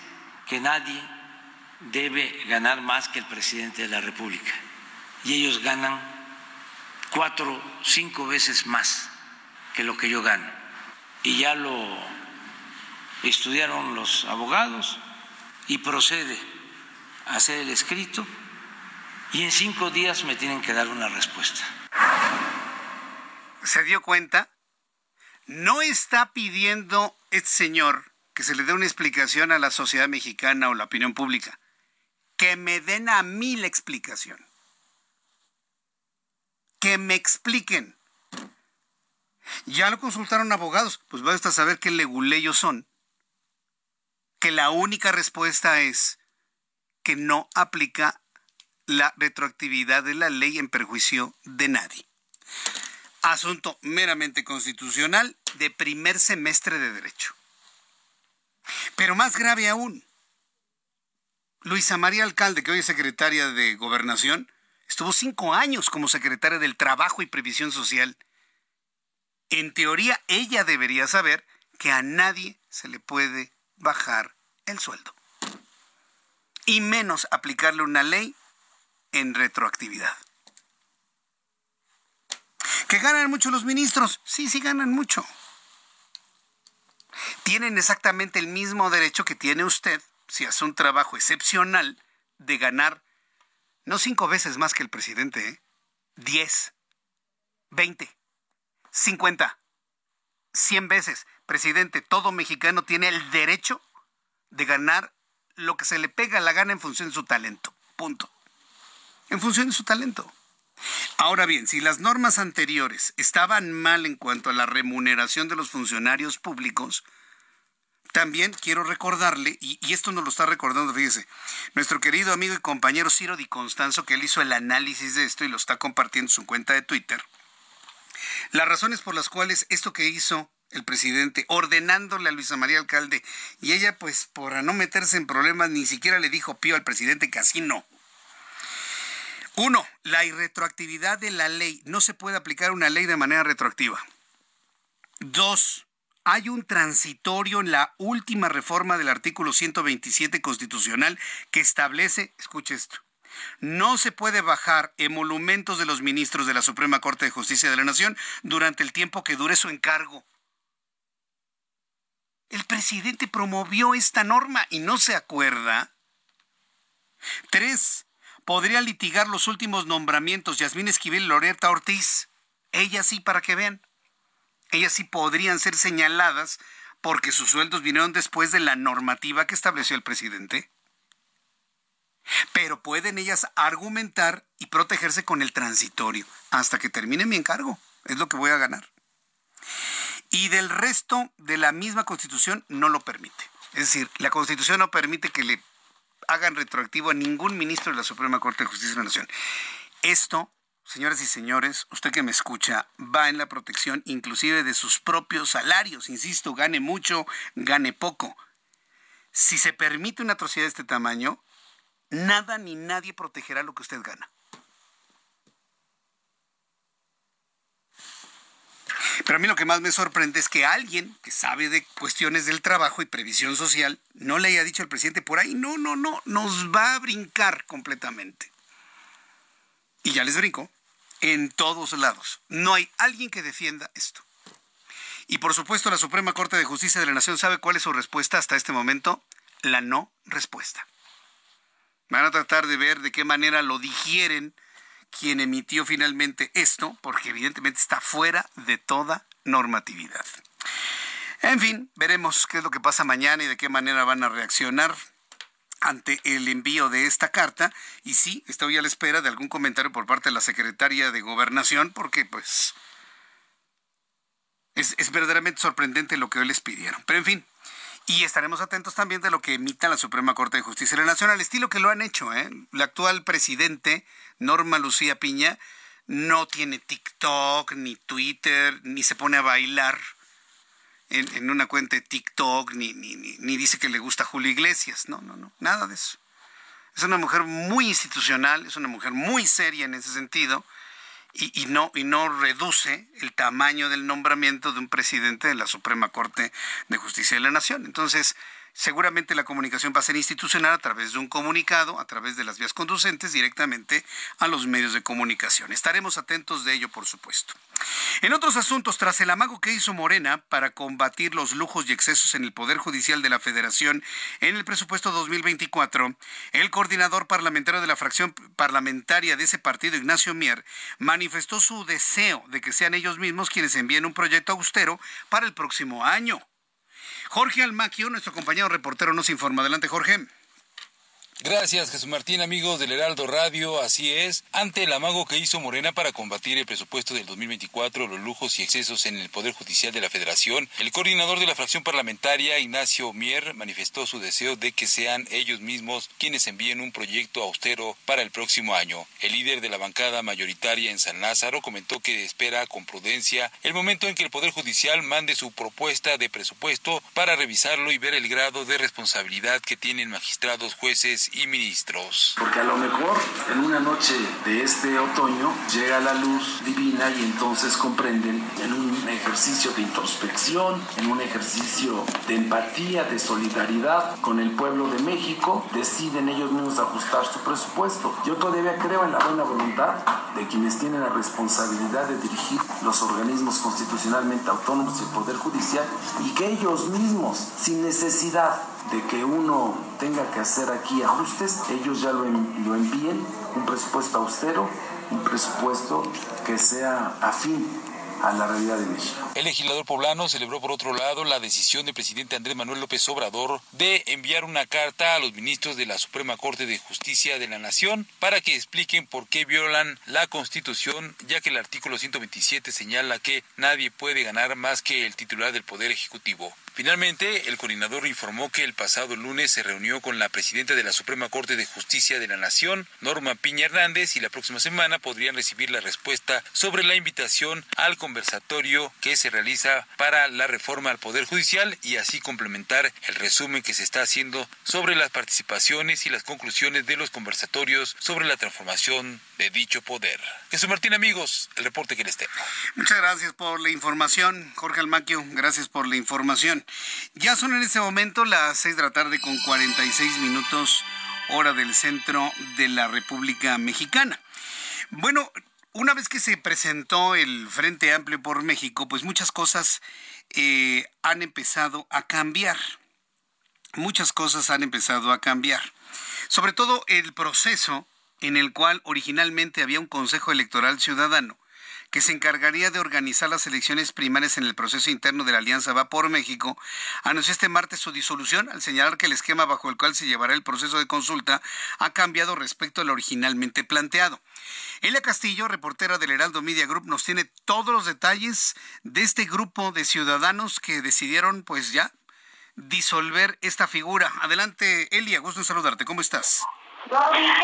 [SPEAKER 5] que nadie debe ganar más que el presidente de la República. Y ellos ganan cuatro, cinco veces más que lo que yo gano. Y ya lo estudiaron los abogados y procede a hacer el escrito y en cinco días me tienen que dar una respuesta.
[SPEAKER 1] ¿Se dio cuenta? No está pidiendo este señor que se le dé una explicación a la sociedad mexicana o la opinión pública. Que me den a mí la explicación. Que me expliquen. Ya lo consultaron abogados, pues basta saber qué leguleyos son. Que la única respuesta es que no aplica la retroactividad de la ley en perjuicio de nadie. Asunto meramente constitucional de primer semestre de derecho. Pero más grave aún, Luisa María Alcalde, que hoy es secretaria de Gobernación, estuvo cinco años como secretaria del Trabajo y Previsión Social. En teoría, ella debería saber que a nadie se le puede bajar el sueldo. Y menos aplicarle una ley en retroactividad. ¿Que ganan mucho los ministros? Sí, sí ganan mucho. Tienen exactamente el mismo derecho que tiene usted, si hace un trabajo excepcional, de ganar no cinco veces más que el presidente, ¿eh? diez, veinte, cincuenta, cien veces. Presidente, todo mexicano tiene el derecho de ganar lo que se le pega la gana en función de su talento. Punto en función de su talento. Ahora bien, si las normas anteriores estaban mal en cuanto a la remuneración de los funcionarios públicos, también quiero recordarle, y, esto nos lo está recordando, fíjese, nuestro querido amigo y compañero Ciro Di Constanzo, que él hizo el análisis de esto y lo está compartiendo en su cuenta de Twitter, las razones por las cuales esto que hizo el presidente, ordenándole a Luisa María Alcalde, y ella pues por no meterse en problemas, ni siquiera le dijo pío al presidente que así no. Uno, la irretroactividad de la ley. No se puede aplicar una ley de manera retroactiva. Dos, hay un transitorio en la última reforma del artículo 127 constitucional que establece, escuche esto, no se puede bajar emolumentos de los ministros de la Suprema Corte de Justicia de la Nación durante el tiempo que dure su encargo. El presidente promovió esta norma y no se acuerda. Tres, podría litigar los últimos nombramientos Yasmín Esquivel y Loreta Ortiz. Ellas sí, para que vean. Ellas sí podrían ser señaladas porque sus sueldos vinieron después de la normativa que estableció el presidente. Pero pueden ellas argumentar y protegerse con el transitorio hasta que termine mi encargo. Es lo que voy a ganar. Y del resto de la misma constitución no lo permite. Es decir, la constitución no permite que le hagan retroactivo a ningún ministro de la Suprema Corte de Justicia de la Nación. Esto, señoras y señores, usted que me escucha, va en la protección inclusive de sus propios salarios. Insisto, gane mucho, gane poco. Si se permite una atrocidad de este tamaño, nada ni nadie protegerá lo que usted gana. Pero a mí lo que más me sorprende es que alguien que sabe de cuestiones del trabajo y previsión social no le haya dicho al presidente por ahí, no, no, no, nos va a brincar completamente. Y ya les brinco, en todos lados. No hay alguien que defienda esto. Y por supuesto la Suprema Corte de Justicia de la Nación sabe cuál es su respuesta hasta este momento, la no respuesta. Van a tratar de ver de qué manera lo digieren quien emitió finalmente esto, porque evidentemente está fuera de toda normatividad. En fin, veremos qué es lo que pasa mañana y de qué manera van a reaccionar ante el envío de esta carta. Y sí, estoy a la espera de algún comentario por parte de la secretaria de Gobernación, porque pues es, es verdaderamente sorprendente lo que hoy les pidieron. Pero en fin, y estaremos atentos también de lo que emita la Suprema Corte de Justicia de estilo que lo han hecho. ¿eh? La actual presidente, Norma Lucía Piña, no tiene TikTok, ni Twitter, ni se pone a bailar en, una cuenta de TikTok, ni, ni, ni, dice que le gusta Julio Iglesias. No, no, no, nada de eso. Es una mujer muy institucional, es una mujer muy seria en ese sentido. Y, no, y no reduce el tamaño del nombramiento de un presidente de la Suprema Corte de Justicia de la Nación. Entonces, Seguramente la comunicación va a ser institucional a través de un comunicado, a través de las vías conducentes directamente a los medios de comunicación. Estaremos atentos de ello, por supuesto. En otros asuntos, tras el amago que hizo Morena para combatir los lujos y excesos en el Poder Judicial de la Federación en el presupuesto 2024, el coordinador parlamentario de la fracción parlamentaria de ese partido, Ignacio Mier, manifestó su deseo de que sean ellos mismos quienes envíen un proyecto austero para el próximo año. Jorge Almaquio, nuestro compañero reportero, nos informa. Adelante, Jorge.
[SPEAKER 6] Gracias, Jesús Martín, amigos del Heraldo Radio. Así es, ante el amago que hizo Morena para combatir el presupuesto del 2024, los lujos y excesos en el Poder Judicial de la Federación, el coordinador de la fracción parlamentaria, Ignacio Mier, manifestó su deseo de que sean ellos mismos quienes envíen un proyecto austero para el próximo año. El líder de la bancada mayoritaria en San Lázaro comentó que espera con prudencia el momento en que el Poder Judicial mande su propuesta de presupuesto para revisarlo y ver el grado de responsabilidad que tienen magistrados, jueces y ministros.
[SPEAKER 7] Porque a lo mejor en una noche de este otoño llega la luz divina y entonces comprenden en ejercicio de introspección, en un ejercicio de empatía, de solidaridad con el pueblo de México, deciden ellos mismos ajustar su presupuesto. Yo todavía creo en la buena voluntad de quienes tienen la responsabilidad de dirigir los organismos constitucionalmente autónomos y el Poder Judicial y que ellos mismos, sin necesidad de que uno tenga que hacer aquí ajustes, ellos ya lo, lo envíen, un presupuesto austero, un presupuesto que sea afín a la realidad de México.
[SPEAKER 6] El legislador poblano celebró por otro lado la decisión del presidente Andrés Manuel López Obrador de enviar una carta a los ministros de la Suprema Corte de Justicia de la Nación para que expliquen por qué violan la Constitución, ya que el artículo 127 señala que nadie puede ganar más que el titular del Poder Ejecutivo. Finalmente, el coordinador informó que el pasado lunes se reunió con la presidenta de la Suprema Corte de Justicia de la Nación, Norma Piña Hernández, y la próxima semana podrían recibir la respuesta sobre la invitación al conversatorio que se realiza para la reforma al Poder Judicial y así complementar el resumen que se está haciendo sobre las participaciones y las conclusiones de los conversatorios sobre la transformación de dicho poder. Jesús Martín, amigos, el reporte que les tengo.
[SPEAKER 1] Muchas gracias por la información, Jorge Almaquio, gracias por la información. Ya son en este momento las 6 de la tarde con 46 minutos hora del centro de la República Mexicana. Bueno, una vez que se presentó el Frente Amplio por México, pues muchas cosas eh, han empezado a cambiar. Muchas cosas han empezado a cambiar. Sobre todo el proceso en el cual originalmente había un Consejo Electoral Ciudadano que se encargaría de organizar las elecciones primarias en el proceso interno de la Alianza Va por México, anunció este martes su disolución al señalar que el esquema bajo el cual se llevará el proceso de consulta ha cambiado respecto al originalmente planteado. Elia Castillo, reportera del Heraldo Media Group, nos tiene todos los detalles de este grupo de ciudadanos que decidieron, pues ya, disolver esta figura. Adelante, Elia, gusto en saludarte. ¿Cómo estás?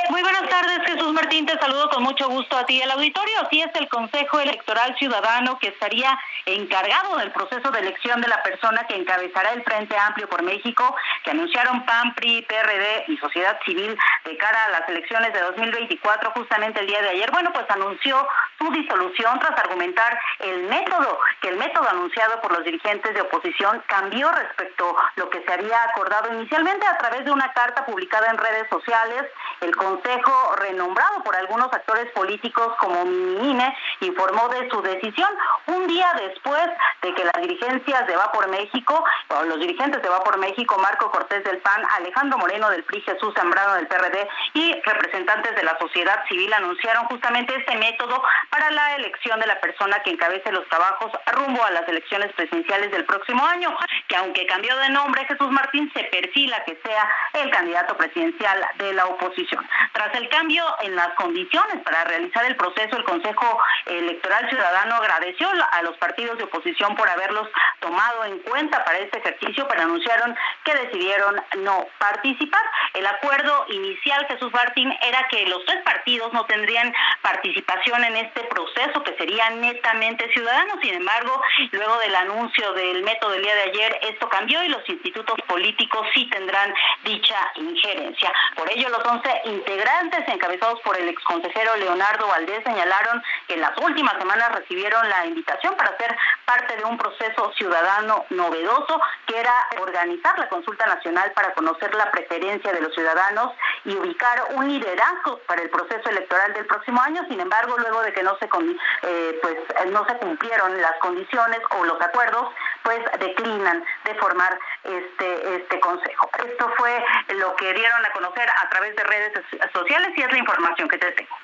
[SPEAKER 8] Muy buenas tardes, Jesús Martín. Te saludo con mucho gusto a ti el auditorio. Así es el Consejo Electoral Ciudadano que estaría encargado del proceso de elección de la persona que encabezará el Frente Amplio por México, que anunciaron PAN, PRI, PRD y Sociedad Civil de cara a las elecciones de 2024, justamente el día de ayer. Bueno, pues anunció su disolución tras argumentar el método, que el método anunciado por los dirigentes de oposición cambió respecto a lo que se había acordado inicialmente a través de una carta publicada en redes sociales el Consejo, renombrado por algunos actores políticos como INE, informó de su decisión un día después de que las dirigencias de Va por México, o los dirigentes de Va por México, Marco Cortés del PAN, Alejandro Moreno del PRI, Jesús Zambrano del PRD y representantes de la sociedad civil anunciaron justamente este método para la elección de la persona que encabece los trabajos rumbo a las elecciones presidenciales del próximo año, que aunque cambió de nombre, Jesús Martín se perfila que sea el candidato presidencial de la oposición tras el cambio en las condiciones para realizar el proceso, el Consejo Electoral Ciudadano agradeció a los partidos de oposición por haberlos tomado en cuenta para este ejercicio, pero anunciaron que decidieron no participar. El acuerdo inicial, Jesús Martín, era que los tres partidos no tendrían participación en
[SPEAKER 9] este proceso que sería netamente ciudadano. Sin embargo, luego del anuncio del método del día de ayer, esto cambió y los institutos políticos sí tendrán dicha injerencia. Por ello, los 11 integrantes encabezados por el exconsejero Leonardo Valdés señalaron que en las últimas semanas recibieron la invitación para ser parte de un proceso ciudadano novedoso que era organizar la consulta nacional para conocer la preferencia de los ciudadanos y ubicar un liderazgo para el proceso electoral del próximo año. Sin embargo, luego de que no se eh, pues no se cumplieron las condiciones o los acuerdos, pues declinan de formar este este consejo. Esto fue lo que dieron a conocer a través de redes sociales y es la información que te tengo.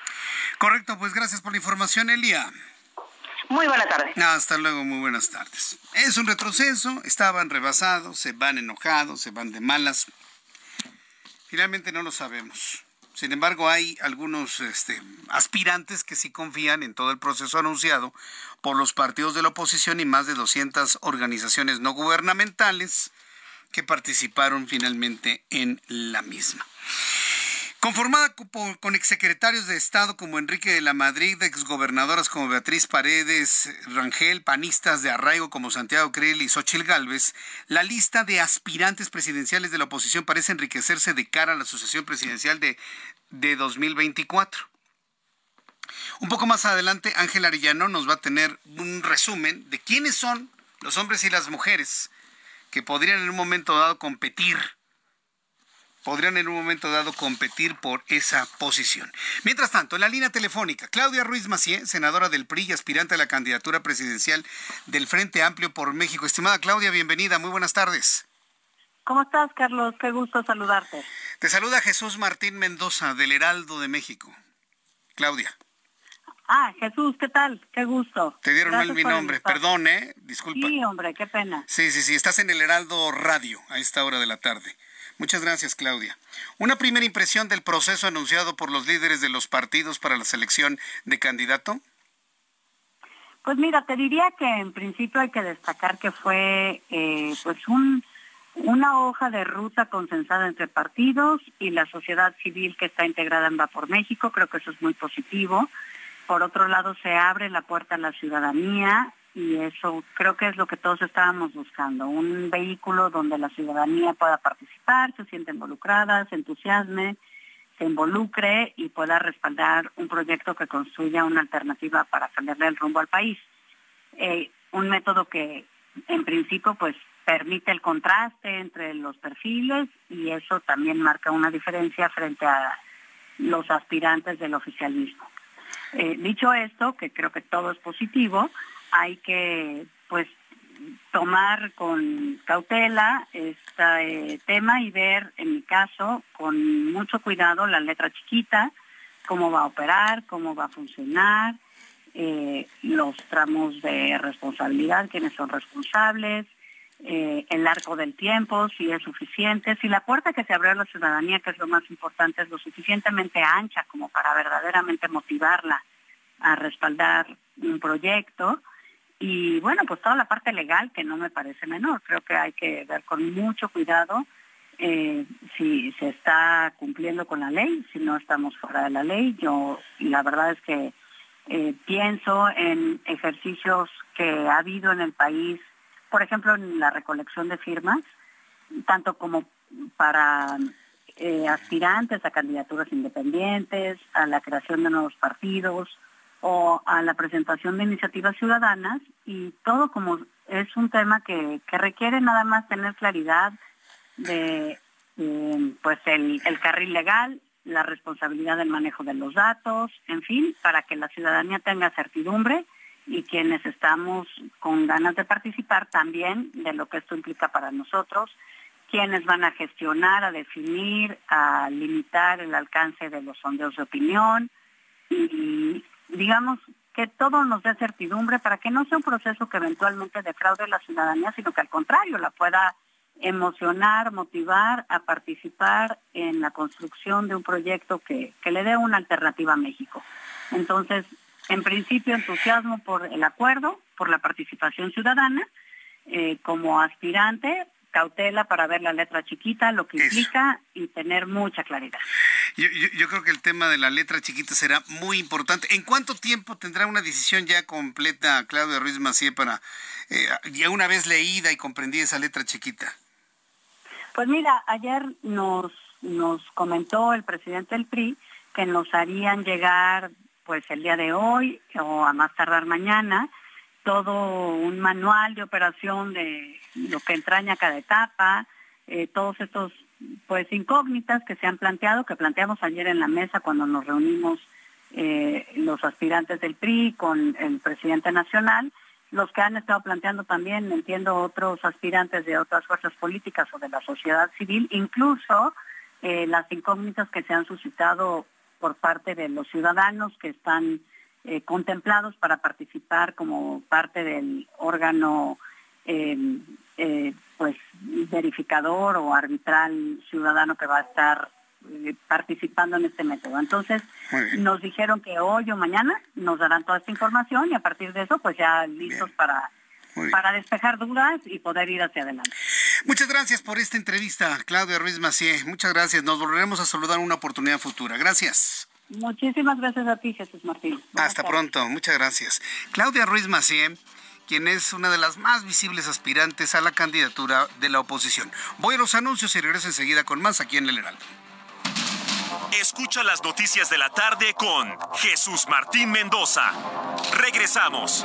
[SPEAKER 1] Correcto, pues gracias por la información, Elia.
[SPEAKER 9] Muy buenas tardes.
[SPEAKER 1] Hasta luego, muy buenas tardes. Es un retroceso, estaban rebasados, se van enojados, se van de malas. Finalmente no lo sabemos. Sin embargo, hay algunos este, aspirantes que sí confían en todo el proceso anunciado por los partidos de la oposición y más de 200 organizaciones no gubernamentales que participaron finalmente en la misma. Conformada con exsecretarios de Estado como Enrique de la Madrid, exgobernadoras como Beatriz Paredes Rangel, panistas de arraigo como Santiago Creel y Xochil Gálvez, la lista de aspirantes presidenciales de la oposición parece enriquecerse de cara a la asociación presidencial de, de 2024. Un poco más adelante, Ángel Arellano nos va a tener un resumen de quiénes son los hombres y las mujeres que podrían en un momento dado competir podrían en un momento dado competir por esa posición. Mientras tanto, en la línea telefónica, Claudia Ruiz Macié, senadora del PRI y aspirante a la candidatura presidencial del Frente Amplio por México. Estimada Claudia, bienvenida, muy buenas tardes.
[SPEAKER 10] ¿Cómo estás, Carlos? Qué gusto saludarte.
[SPEAKER 1] Te saluda Jesús Martín Mendoza, del Heraldo de México. Claudia.
[SPEAKER 10] Ah, Jesús, ¿qué tal? Qué gusto.
[SPEAKER 1] Te dieron mal mi nombre, perdón, ¿eh? Disculpa.
[SPEAKER 10] Sí, hombre, qué pena.
[SPEAKER 1] Sí, sí, sí, estás en el Heraldo Radio a esta hora de la tarde. Muchas gracias, Claudia. Una primera impresión del proceso anunciado por los líderes de los partidos para la selección de candidato.
[SPEAKER 10] Pues mira, te diría que en principio hay que destacar que fue eh, pues un, una hoja de ruta consensada entre partidos y la sociedad civil que está integrada en Va por México. Creo que eso es muy positivo. Por otro lado, se abre la puerta a la ciudadanía y eso creo que es lo que todos estábamos buscando, un vehículo donde la ciudadanía pueda participar, se sienta involucrada, se entusiasme, se involucre y pueda respaldar un proyecto que construya una alternativa para cambiarle el rumbo al país. Eh, un método que en principio pues permite el contraste entre los perfiles y eso también marca una diferencia frente a los aspirantes del oficialismo. Eh, dicho esto, que creo que todo es positivo, hay que pues tomar con cautela este tema y ver, en mi caso, con mucho cuidado la letra chiquita, cómo va a operar, cómo va a funcionar, eh, los tramos de responsabilidad, quiénes son responsables, eh, el arco del tiempo, si es suficiente, si la puerta que se abre a la ciudadanía, que es lo más importante, es lo suficientemente ancha como para verdaderamente motivarla a respaldar un proyecto, y bueno, pues toda la parte legal que no me parece menor. Creo que hay que ver con mucho cuidado eh, si se está cumpliendo con la ley, si no estamos fuera de la ley. Yo la verdad es que eh, pienso en ejercicios que ha habido en el país, por ejemplo, en la recolección de firmas, tanto como para eh, aspirantes a candidaturas independientes, a la creación de nuevos partidos, o a la presentación de iniciativas ciudadanas y todo como es un tema que, requiere nada más tener claridad de pues el, el carril legal, la responsabilidad del manejo de los datos, en fin, para que la ciudadanía tenga certidumbre y quienes estamos con ganas de participar también de lo que esto implica para nosotros, quienes van a gestionar, a definir, a limitar el alcance de los sondeos de opinión y, digamos, que todo nos dé certidumbre para que no sea un proceso que eventualmente defraude a la ciudadanía, sino que al contrario la pueda emocionar, motivar a participar en la construcción de un proyecto que, le dé una alternativa a México. Entonces, en principio, entusiasmo por el acuerdo, por la participación ciudadana. Eh, como aspirante, cautela para ver la letra chiquita, lo que implica y tener mucha claridad.
[SPEAKER 1] Yo, creo que el tema de la letra chiquita será muy importante. ¿En cuánto tiempo tendrá una decisión ya completa Claudia Ruiz Macié para, eh, ya una vez leída y comprendida esa letra chiquita?
[SPEAKER 10] Pues mira, ayer nos, nos comentó el presidente del PRI que nos harían llegar pues el día de hoy o a más tardar mañana todo un manual de operación de lo que entraña cada etapa, eh, todos estos pues incógnitas que se han planteado, que planteamos ayer en la mesa cuando nos reunimos eh, los aspirantes del PRI con el presidente nacional, los que han estado planteando también, entiendo, otros aspirantes de otras fuerzas políticas o de la sociedad civil, incluso eh, las incógnitas que se han suscitado por parte de los ciudadanos que están eh, contemplados para participar como parte del órgano pues verificador o arbitral ciudadano que va a estar eh, participando en este método. Entonces, nos dijeron que hoy o mañana nos darán toda esta información y a partir de eso, pues ya listos para para despejar dudas y poder ir hacia adelante.
[SPEAKER 1] Muchas gracias por esta entrevista, Claudia Ruiz Macié. Muchas gracias. Nos volveremos a saludar en una oportunidad futura. Gracias.
[SPEAKER 10] Muchísimas gracias a ti, Jesús Martín.
[SPEAKER 1] Hasta pronto. Muchas gracias. Claudia Ruiz Macié quien es una de las más visibles aspirantes a la candidatura de la oposición. Voy a los anuncios y regreso enseguida con más aquí en El Heraldo.
[SPEAKER 4] Escucha las noticias de la tarde con Jesús Martín Mendoza. Regresamos.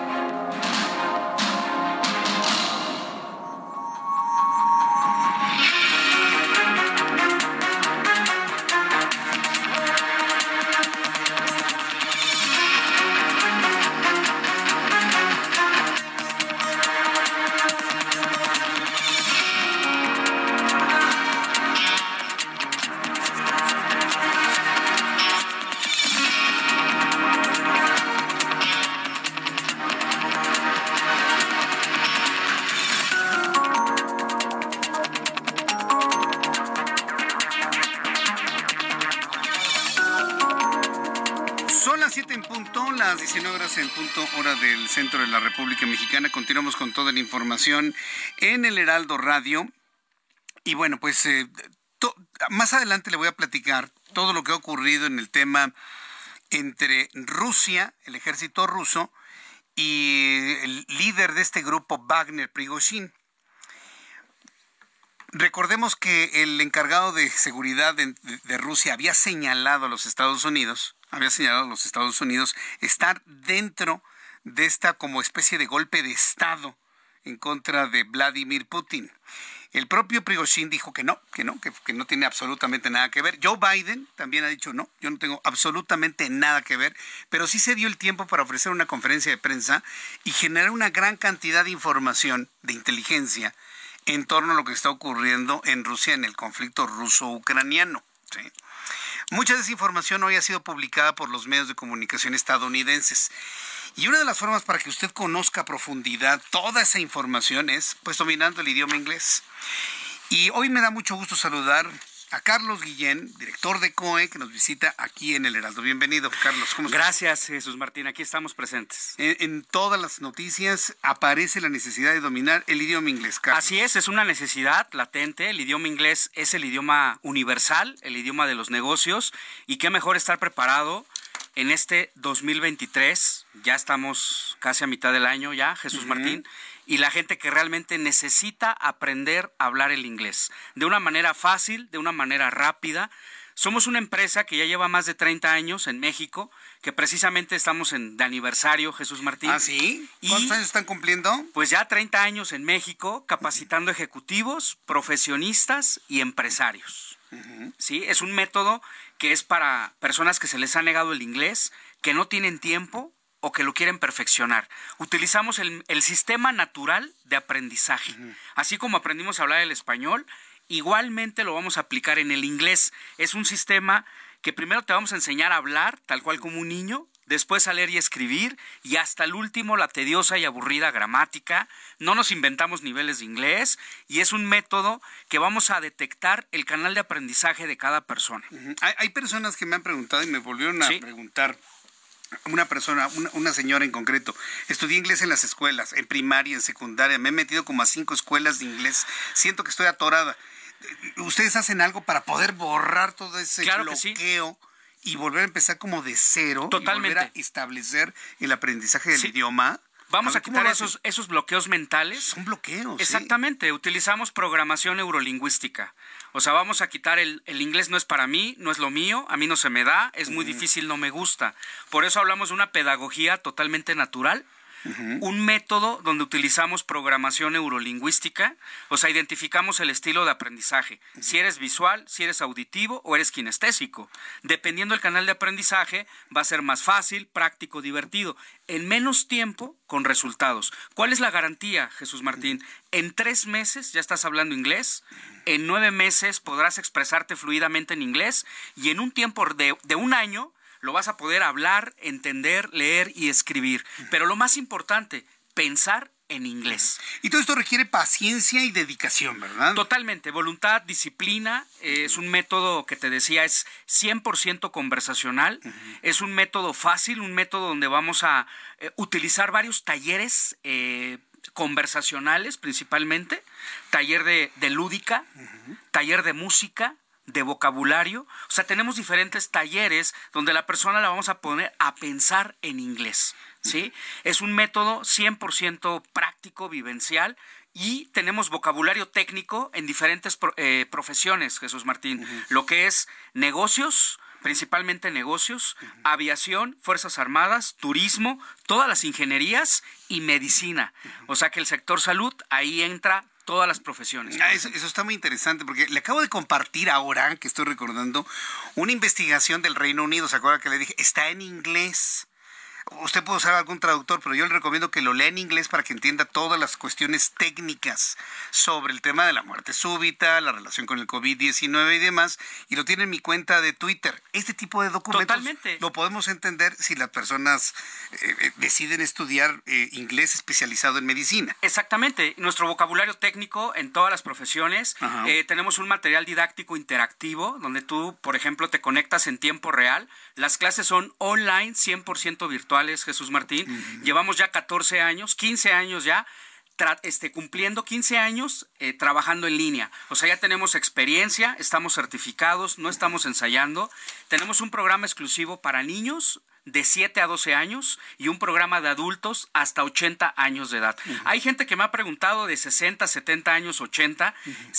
[SPEAKER 1] Hora del centro de la República Mexicana. Continuamos con toda la información en el Heraldo Radio. Y bueno, pues eh, más adelante le voy a platicar todo lo que ha ocurrido en el tema entre Rusia, el ejército ruso, y el líder de este grupo, Wagner Prigozhin. Recordemos que el encargado de seguridad de Rusia había señalado a los Estados Unidos había señalado los Estados Unidos, estar dentro de esta como especie de golpe de Estado en contra de Vladimir Putin. El propio Prigozhin dijo que no, que no, que, que, no tiene absolutamente nada que ver. Joe Biden también ha dicho no, yo no tengo absolutamente nada que ver, pero sí se dio el tiempo para ofrecer una conferencia de prensa y generar una gran cantidad de información, de inteligencia, en torno a lo que está ocurriendo en Rusia en el conflicto ruso-ucraniano. ¿Sí? Mucha de esa información hoy ha sido publicada por los medios de comunicación estadounidenses. Y una de las formas para que usted conozca a profundidad toda esa información es pues dominando el idioma inglés. Y hoy me da mucho gusto saludar a Carlos Guillén, director de COE, que nos visita aquí en el Heraldo. Bienvenido, Carlos.
[SPEAKER 11] ¿Cómo estás? Gracias, Jesús Martín. Aquí estamos presentes.
[SPEAKER 1] En, todas las noticias aparece la necesidad de dominar el idioma inglés,
[SPEAKER 11] Carlos. Así es, es una necesidad latente. El idioma inglés es el idioma universal, el idioma de los negocios. Y qué mejor estar preparado en este 2023. Ya estamos casi a mitad del año ya, Jesús Martín y la gente que realmente necesita aprender a hablar el inglés de una manera fácil, de una manera rápida. Somos una empresa que ya lleva más de 30 años en México, que precisamente estamos en de aniversario, Jesús Martín.
[SPEAKER 1] ¿Ah, sí? ¿Cuántos años están cumpliendo?
[SPEAKER 11] Pues ya 30 años en México, capacitando ejecutivos, profesionistas y empresarios. ¿Sí? Es un método que es para personas que se les ha negado el inglés, que no tienen tiempo, o que lo quieren perfeccionar. Utilizamos el, sistema natural de aprendizaje. Así como aprendimos a hablar el español, igualmente lo vamos a aplicar en el inglés. Es un sistema que primero te vamos a enseñar a hablar, tal cual como un niño, después a leer y escribir, y hasta el último la tediosa y aburrida gramática. No nos inventamos niveles de inglés y es un método que vamos a detectar el canal de aprendizaje de cada persona.
[SPEAKER 1] hay, personas que me han preguntado y me volvieron a preguntar. Una persona, una, señora en concreto, estudié inglés en las escuelas, en primaria, en secundaria, me he metido como a cinco escuelas de inglés, siento que estoy atorada. ¿Ustedes hacen algo para poder borrar todo ese bloqueo? y volver a empezar como de cero
[SPEAKER 11] Totalmente.
[SPEAKER 1] y volver a establecer el aprendizaje del idioma.
[SPEAKER 11] Vamos a, quitar esos, esos bloqueos mentales.
[SPEAKER 1] Son bloqueos.
[SPEAKER 11] Exactamente. Utilizamos programación neurolingüística. O sea, vamos a quitar el, el, inglés no es para mí, no es lo mío, a mí no se me da, es muy difícil, no me gusta. Por eso hablamos de una pedagogía totalmente natural un método donde utilizamos programación neurolingüística, o sea, identificamos el estilo de aprendizaje, si eres visual, si eres auditivo o eres kinestésico. Dependiendo del canal de aprendizaje, va a ser más fácil, práctico, divertido, en menos tiempo, con resultados. ¿Cuál es la garantía, Jesús Martín? En tres meses ya estás hablando inglés, en nueve meses podrás expresarte fluidamente en inglés. Y en un tiempo de, de un año lo vas a poder hablar, entender, leer y escribir. Pero lo más importante, pensar en inglés.
[SPEAKER 1] Y todo esto requiere paciencia y dedicación, ¿verdad?
[SPEAKER 11] Totalmente, voluntad, disciplina, eh, es un método que te decía es 100% conversacional, es un método fácil, un método donde vamos a eh, utilizar varios talleres eh, conversacionales principalmente, taller de, lúdica, taller de música, de vocabulario. O sea, tenemos diferentes talleres donde la persona la vamos a poner a pensar en inglés. ¿sí? Es un método 100% práctico, vivencial. Y tenemos vocabulario técnico en diferentes eh, profesiones, Jesús Martín. Lo que es negocios, principalmente negocios, aviación, Fuerzas Armadas, turismo, todas las ingenierías y medicina. O sea que el sector salud ahí entra todas las profesiones.
[SPEAKER 1] Ah, eso, está muy interesante porque le acabo de compartir ahora, que estoy recordando, una investigación del Reino Unido. ¿Se acuerda que le dije? Está en inglés usted puede usar algún traductor, pero yo le recomiendo que lo lea en inglés para que entienda todas las cuestiones técnicas sobre el tema de la muerte súbita, la relación con el COVID-19 y demás, y lo tiene en mi cuenta de Twitter. Este tipo de documentos lo podemos entender si las personas eh, eh, deciden estudiar eh, inglés especializado en medicina.
[SPEAKER 11] Exactamente. Nuestro vocabulario técnico en todas las profesiones. tenemos un material didáctico interactivo donde tú, por ejemplo, te conectas en tiempo real. Las clases son online, 100% virtual Jesús Martín. Llevamos ya 14 años, 15 años ya, este, cumpliendo 15 años eh, trabajando en línea. O sea, ya tenemos experiencia, estamos certificados, no estamos ensayando. Tenemos un programa exclusivo para niños de 7 a 12 años y un programa de adultos hasta 80 años de edad. Hay gente que me ha preguntado de 60, 70 años, 80,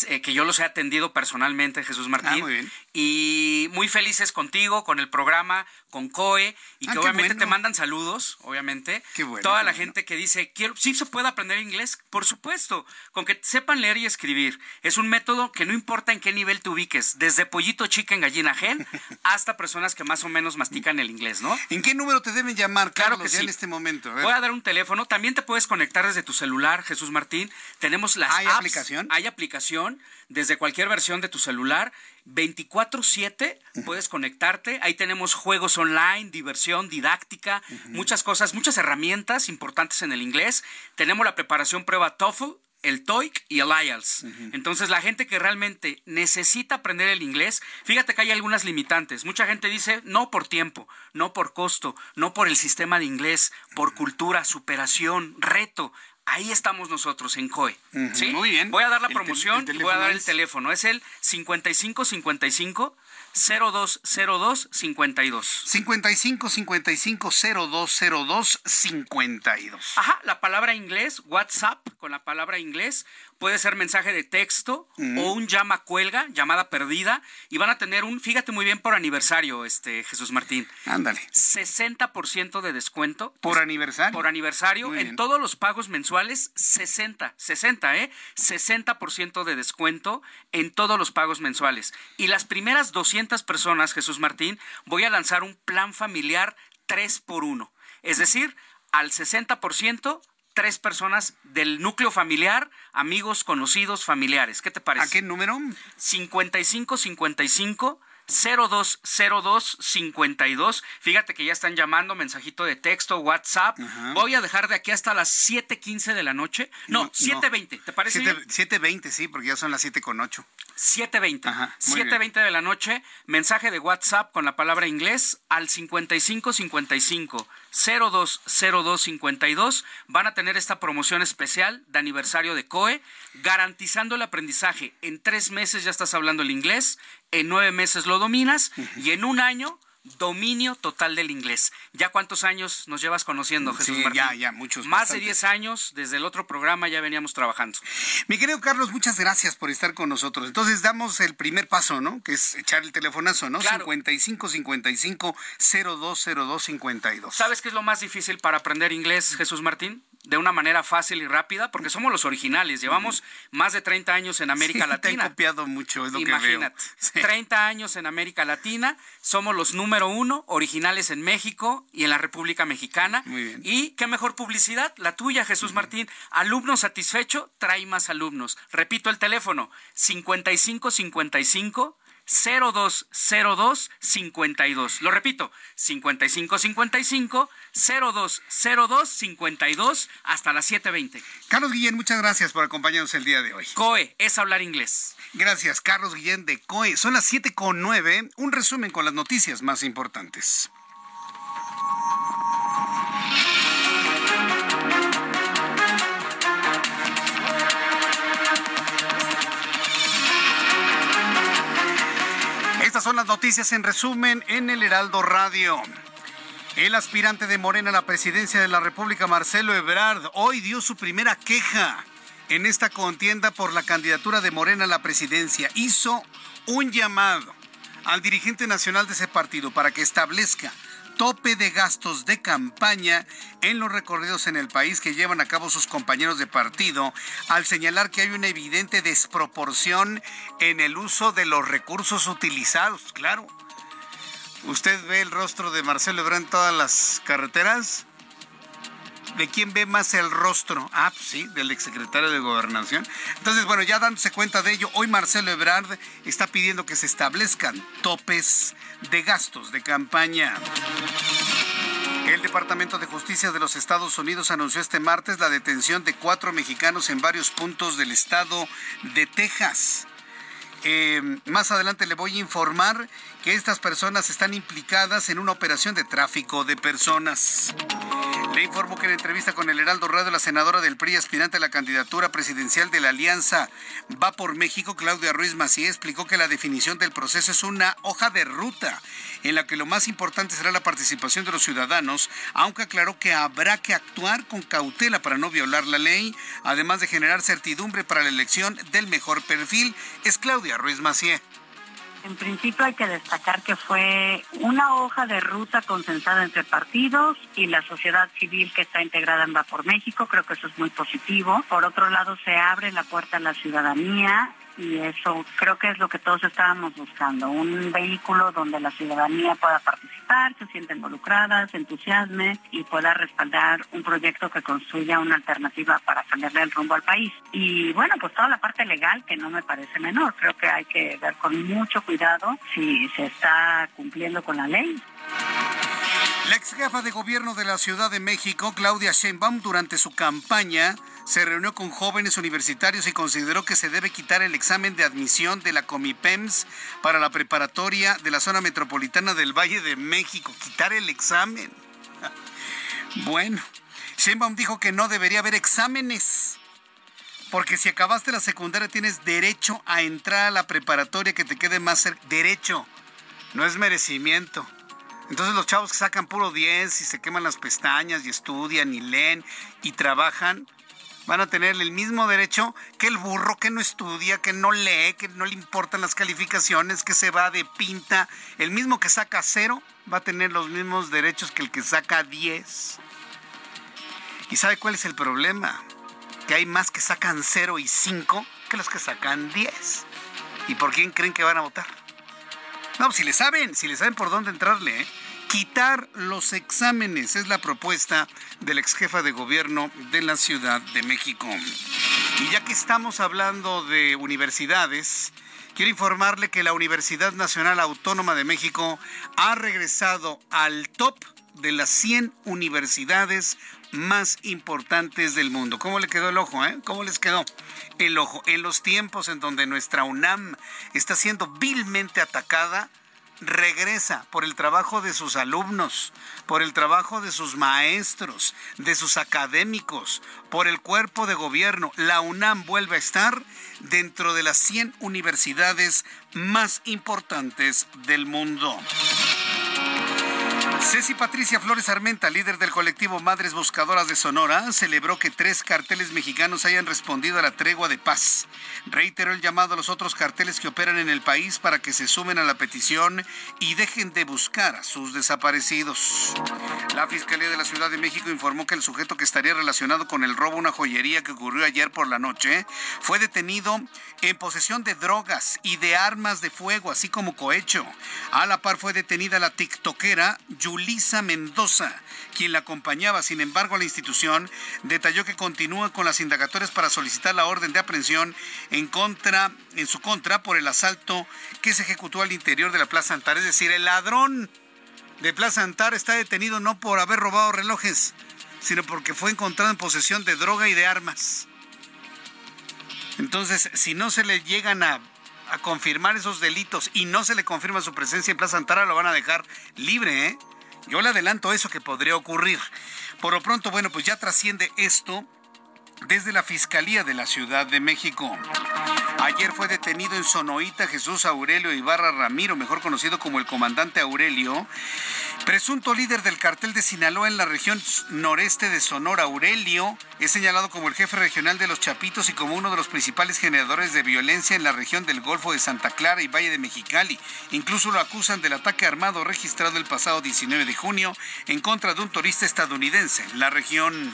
[SPEAKER 11] eh, que yo los he atendido personalmente, Jesús Martín. Ah, y muy felices contigo, con el programa, con COE, y ah, que obviamente te mandan saludos, obviamente. Toda la gente que dice, quiero, sí se puede aprender inglés, por supuesto, con que sepan leer y escribir. Es un método que no importa en qué nivel te ubiques, desde pollito chica en gallina gen hasta personas que más o menos mastican el inglés, ¿no?
[SPEAKER 1] ¿En qué número te deben llamar, Carlos, claro que sí. en este momento?
[SPEAKER 11] Voy a dar un teléfono. También te puedes conectar desde tu celular, Jesús Martín. Tenemos las
[SPEAKER 1] ¿Hay aplicación?
[SPEAKER 11] Hay aplicación desde cualquier versión de tu celular. 24/7 puedes conectarte. Ahí tenemos juegos online, diversión, didáctica, muchas cosas, muchas herramientas importantes en el inglés. Tenemos la preparación prueba TOEFL el TOEIC y el IELTS. Entonces, la gente que realmente necesita aprender el inglés, fíjate que hay algunas limitantes. Mucha gente dice, no por tiempo, no por costo, no por el sistema de inglés, por cultura, superación, reto. Ahí estamos nosotros en COE. Muy bien. Voy a dar la promoción y voy a dar el teléfono. Es el 5555 0202 52.
[SPEAKER 1] 55 55 0202 52.
[SPEAKER 11] Ajá, la palabra inglés, WhatsApp con la palabra inglés puede ser mensaje de texto o un llama cuelga, llamada perdida, y van a tener un, fíjate muy bien por aniversario, este Jesús Martín.
[SPEAKER 1] Ándale.
[SPEAKER 11] 60% de descuento.
[SPEAKER 1] ¿Por aniversario?
[SPEAKER 11] Por aniversario. en todos los pagos mensuales, 60, 60, ¿eh? 60% de descuento en todos los pagos mensuales. Y las primeras 200 personas, Jesús Martín, voy a lanzar un plan familiar 3 por 1. Es decir, al 60% tres personas del núcleo familiar, amigos, conocidos, familiares. ¿Qué te parece?
[SPEAKER 1] ¿A qué número?
[SPEAKER 11] 5555 020252. Fíjate que ya están llamando, mensajito de texto, WhatsApp. Voy a dejar de aquí hasta las 7:15 de la noche. No, 7:20, ¿te parece
[SPEAKER 1] 7:20, sí, porque ya son las 7 con 8.
[SPEAKER 11] 7.20. 7.20 de la noche, mensaje de WhatsApp con la palabra inglés al 5555 020252. Van a tener esta promoción especial de aniversario de COE, garantizando el aprendizaje. En tres meses ya estás hablando el inglés, en nueve meses lo dominas y en un año dominio total del inglés. ¿Ya cuántos años nos llevas conociendo, Jesús
[SPEAKER 1] sí,
[SPEAKER 11] Martín?
[SPEAKER 1] Ya, ya, muchos.
[SPEAKER 11] Más de 10 años, desde el otro programa ya veníamos trabajando.
[SPEAKER 1] Mi querido Carlos, muchas gracias por estar con nosotros. Entonces damos el primer paso, ¿no? Que es echar el telefonazo, ¿no?
[SPEAKER 11] Claro.
[SPEAKER 1] 55 55 0202 52.
[SPEAKER 11] ¿Sabes qué es lo más difícil para aprender inglés, Jesús Martín? de una manera fácil y rápida, porque somos los originales. Llevamos más de 30 años en América
[SPEAKER 1] sí,
[SPEAKER 11] Latina.
[SPEAKER 1] Te han copiado mucho, es lo
[SPEAKER 11] Imagínate,
[SPEAKER 1] que veo.
[SPEAKER 11] 30 años en América Latina, somos los número uno, originales en México y en la República Mexicana.
[SPEAKER 1] Muy bien.
[SPEAKER 11] Y qué mejor publicidad, la tuya, Jesús Martín. Alumno satisfecho, trae más alumnos. Repito el teléfono, 5555 0202 52. Lo repito, 5555 0202 52 hasta las 7:20.
[SPEAKER 1] Carlos Guillén, muchas gracias por acompañarnos el día de hoy.
[SPEAKER 11] COE es hablar inglés.
[SPEAKER 1] Gracias, Carlos Guillén de COE. Son las 7 con 9. Un resumen con las noticias más importantes. Son las noticias en resumen en el Heraldo Radio. El aspirante de Morena a la presidencia de la República, Marcelo Ebrard, hoy dio su primera queja en esta contienda por la candidatura de Morena a la presidencia. Hizo un llamado al dirigente nacional de ese partido para que establezca tope de gastos de campaña en los recorridos en el país que llevan a cabo sus compañeros de partido, al señalar que hay una evidente desproporción en el uso de los recursos utilizados. Claro, usted ve el rostro de Marcelo Ebrard en todas las carreteras. ¿De quién ve más el rostro? Ah, pues sí, del exsecretario de Gobernación. Entonces, bueno, ya dándose cuenta de ello, hoy Marcelo Ebrard está pidiendo que se establezcan topes de gastos de campaña. El Departamento de Justicia de los Estados Unidos anunció este martes la detención de cuatro mexicanos en varios puntos del estado de Texas. Eh, más adelante le voy a informar que estas personas están implicadas en una operación de tráfico de personas. Le informo que en entrevista con el Heraldo Radio, la senadora del PRI, aspirante a la candidatura presidencial de la Alianza Va por México, Claudia Ruiz Macié, explicó que la definición del proceso es una hoja de ruta en la que lo más importante será la participación de los ciudadanos, aunque aclaró que habrá que actuar con cautela para no violar la ley, además de generar certidumbre para la elección del mejor perfil. Es Claudia Ruiz Macié.
[SPEAKER 10] En principio hay que destacar que fue una hoja de ruta consensada entre partidos y la sociedad civil que está integrada en Va por México. Creo que eso es muy positivo. Por otro lado, se abre la puerta a la ciudadanía y eso creo que es lo que todos estábamos buscando, un vehículo donde la ciudadanía pueda participar, se sienta involucrada, se entusiasme y pueda respaldar un proyecto que construya una alternativa para cambiarle el rumbo al país. Y bueno, pues toda la parte legal que no me parece menor, creo que hay que ver con mucho cuidado si se está cumpliendo con la ley.
[SPEAKER 1] La ex jefa de gobierno de la Ciudad de México, Claudia Sheinbaum, durante su campaña se reunió con jóvenes universitarios y consideró que se debe quitar el examen de admisión de la Comipems para la preparatoria de la zona metropolitana del Valle de México. Quitar el examen. Bueno, Sheinbaum dijo que no debería haber exámenes. Porque si acabaste la secundaria tienes derecho a entrar a la preparatoria que te quede más cerca. Derecho, no es merecimiento. Entonces los chavos que sacan puro 10 y se queman las pestañas y estudian y leen y trabajan, van a tener el mismo derecho que el burro que no estudia, que no lee, que no le importan las calificaciones, que se va de pinta. El mismo que saca cero va a tener los mismos derechos que el que saca 10. ¿Y sabe cuál es el problema? Que hay más que sacan 0 y 5 que los que sacan 10. ¿Y por quién creen que van a votar? No, si le saben, si le saben por dónde entrarle, ¿eh? Quitar los exámenes. Es la propuesta del ex jefa de gobierno de la Ciudad de México. Y ya que estamos hablando de universidades, quiero informarle que la Universidad Nacional Autónoma de México ha regresado al top de las 100 universidades más importantes del mundo. ¿Cómo le quedó el ojo? Eh? ¿Cómo les quedó el ojo? En los tiempos en donde nuestra UNAM está siendo vilmente atacada, regresa por el trabajo de sus alumnos, por el trabajo de sus maestros, de sus académicos, por el cuerpo de gobierno. La UNAM vuelve a estar dentro de las 100 universidades más importantes del mundo. Ceci Patricia Flores Armenta, líder del colectivo Madres Buscadoras de Sonora, celebró que tres carteles mexicanos hayan respondido a la tregua de paz. Reiteró el llamado a los otros carteles que operan en el país para que se sumen a la petición y dejen de buscar a sus desaparecidos. La Fiscalía de la Ciudad de México informó que el sujeto que estaría relacionado con el robo a una joyería que ocurrió ayer por la noche fue detenido en posesión de drogas y de armas de fuego, así como cohecho. A la par fue detenida la tiktokera Lisa Mendoza, quien la acompañaba. Sin embargo, la institución detalló que continúa con las indagatorias para solicitar la orden de aprehensión en contra, en su contra, por el asalto que se ejecutó al interior de la Plaza Antar. Es decir, el ladrón de Plaza Antar está detenido no por haber robado relojes, sino porque fue encontrado en posesión de droga y de armas. Entonces, si no se le llegan a a confirmar esos delitos y no se le confirma su presencia en Plaza Antara, lo van a dejar libre, ¿eh? Yo le adelanto eso que podría ocurrir. Por lo pronto, bueno, pues ya trasciende esto desde la Fiscalía de la Ciudad de México. Ayer fue detenido en Sonoita Jesús Aurelio Ibarra Ramiro, mejor conocido como el comandante Aurelio, presunto líder del cartel de Sinaloa en la región noreste de Sonora. Aurelio es señalado como el jefe regional de los Chapitos y como uno de los principales generadores de violencia en la región del Golfo de Santa Clara y Valle de Mexicali. Incluso lo acusan del ataque armado registrado el pasado 19 de junio en contra de un turista estadounidense en la región.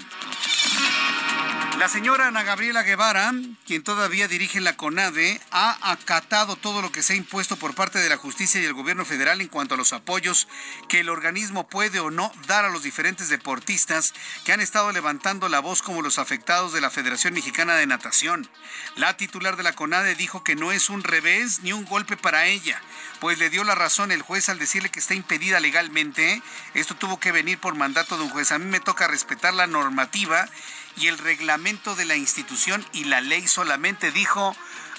[SPEAKER 1] La señora Ana Gabriela Guevara, quien todavía dirige la CONADE, ha acatado todo lo que se ha impuesto por parte de la justicia y el gobierno federal en cuanto a los apoyos que el organismo puede o no dar a los diferentes deportistas que han estado levantando la voz como los afectados de la Federación Mexicana de Natación. La titular de la CONADE dijo que no es un revés ni un golpe para ella, pues le dio la razón el juez al decirle que está impedida legalmente. Esto tuvo que venir por mandato de un juez. A mí me toca respetar la normativa y el reglamento de la institución y la ley solamente, dijo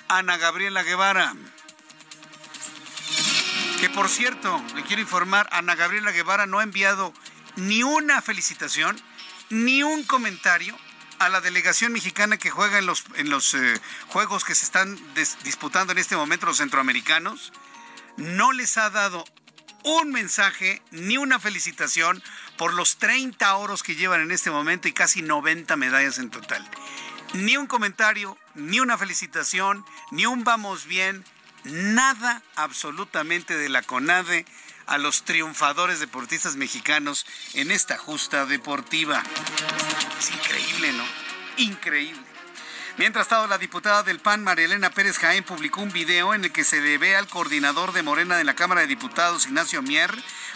[SPEAKER 1] Ana Gabriela Guevara. Que por cierto, le quiero informar, Ana Gabriela Guevara no ha enviado ni una felicitación, ni un comentario a la delegación mexicana que juega en los, en los eh, juegos que se están disputando en este momento los centroamericanos. No les ha dado un mensaje ni una felicitación por los 30 oros que llevan en este momento y casi 90 medallas en total. Ni un comentario, ni una felicitación, ni un vamos bien, nada absolutamente de la CONADE a los triunfadores deportistas mexicanos en esta justa deportiva. Es increíble, ¿no? Increíble. Mientras tanto, la diputada del PAN, María Elena Pérez Jaén, publicó un video en el que se le ve al coordinador de Morena de la Cámara de Diputados, Ignacio Mier,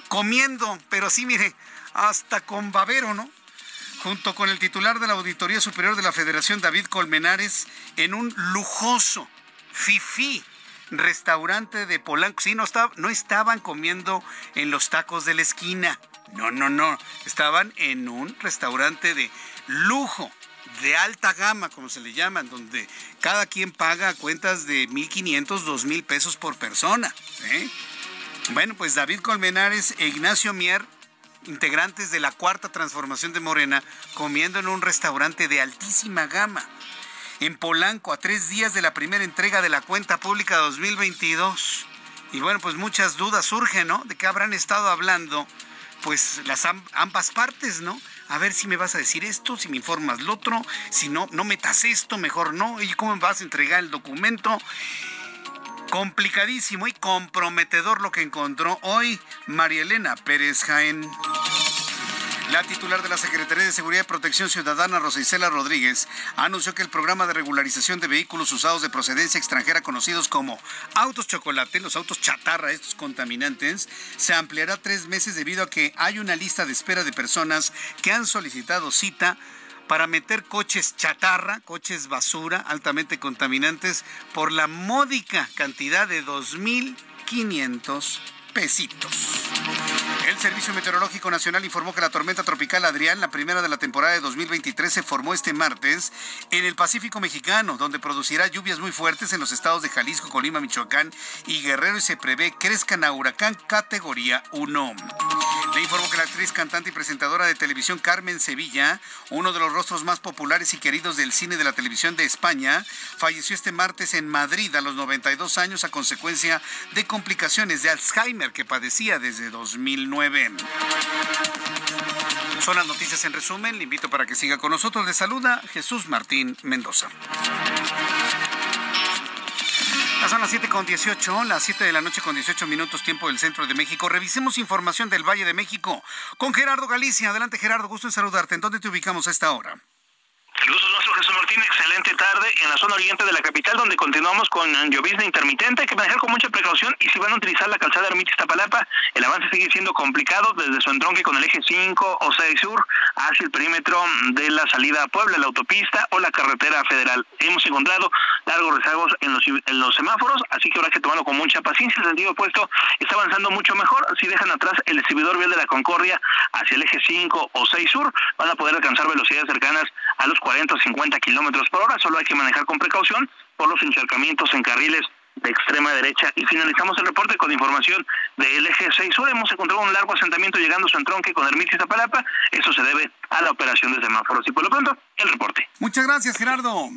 [SPEAKER 1] comiendo, pero sí, mire, hasta con babero, ¿no? Junto con el titular de la Auditoría Superior de la Federación, David Colmenares, en un lujoso, fifí restaurante de Polanco. Sí, no, no estaban comiendo en los tacos de la esquina. No, no, no. Estaban en un restaurante de lujo, de alta gama, como se le llaman, donde cada quien paga cuentas de 1.500, 2.000 pesos por persona. ¿eh? Bueno, pues David Colmenares e Ignacio Mier integrantes de la cuarta transformación de Morena comiendo en un restaurante de altísima gama. En Polanco, a tres días de la primera entrega de la cuenta pública 2022. Y bueno, pues muchas dudas surgen, ¿no? De qué habrán estado hablando, pues las ambas partes, ¿no? A ver si me vas a decir esto, si me informas lo otro, si no, no metas esto, mejor no, y cómo vas a entregar el documento. Complicadísimo y comprometedor lo que encontró hoy María Elena Pérez Jaén. La titular de la Secretaría de Seguridad y Protección Ciudadana, Rosa Rodríguez, anunció que el programa de regularización de vehículos usados de procedencia extranjera, conocidos como autos chocolate, los autos chatarra, estos contaminantes, se ampliará tres meses debido a que hay una lista de espera de personas que han solicitado cita para meter coches chatarra, coches basura altamente contaminantes por la módica cantidad de 2.500 El Servicio Meteorológico Nacional informó que la tormenta tropical Adrián, la primera de la temporada de 2023, se formó este martes en el Pacífico Mexicano, donde producirá lluvias muy fuertes en los estados de Jalisco, Colima, Michoacán y Guerrero y se prevé crezcan a huracán categoría 1. Le informó que la actriz, cantante y presentadora de televisión Carmen Sevilla, uno de los rostros más populares y queridos del cine de la televisión de España, falleció este martes en Madrid a los 92 años a consecuencia de complicaciones de Alzheimer que padecía desde 2009. Son las noticias en resumen. Le invito para que siga con nosotros. Le saluda Jesús Martín Mendoza. son las 7 con 18, las 7 de la noche con 18 minutos, tiempo del centro de México. Revisemos información del Valle de México con Gerardo Galicia. Adelante, Gerardo, gusto en saludarte. ¿En dónde te ubicamos a esta hora?
[SPEAKER 12] Es nuestro, Jesús Martín. Excelente tarde en la zona oriente de la capital, donde continuamos con llovizna intermitente. Hay que manejar con mucha precaución y si van a utilizar la calzada Ermitis Tapalapa, el avance sigue siendo complicado desde su entronque con el eje 5 o 6 sur hacia el perímetro de la salida a Puebla, la autopista o la carretera federal. Hemos encontrado largos rezagos en los, en los semáforos, así que habrá que tomarlo con mucha paciencia. El sentido opuesto está avanzando mucho mejor. Si dejan atrás el distribuidor vial de la Concordia hacia el eje 5 o 6 sur, van a poder alcanzar velocidades cercanas a los 40 o 50 kilómetros por hora. Solo hay que manejar con precaución por los encharcamientos en carriles de extrema derecha. Y finalizamos el reporte con información del eje 6 sur. Hemos encontrado un largo asentamiento llegando a su entronque con Ermitis Zapalapa. Eso se debe a la operación de semáforos. Y por lo pronto, el reporte.
[SPEAKER 1] Muchas gracias, Gerardo.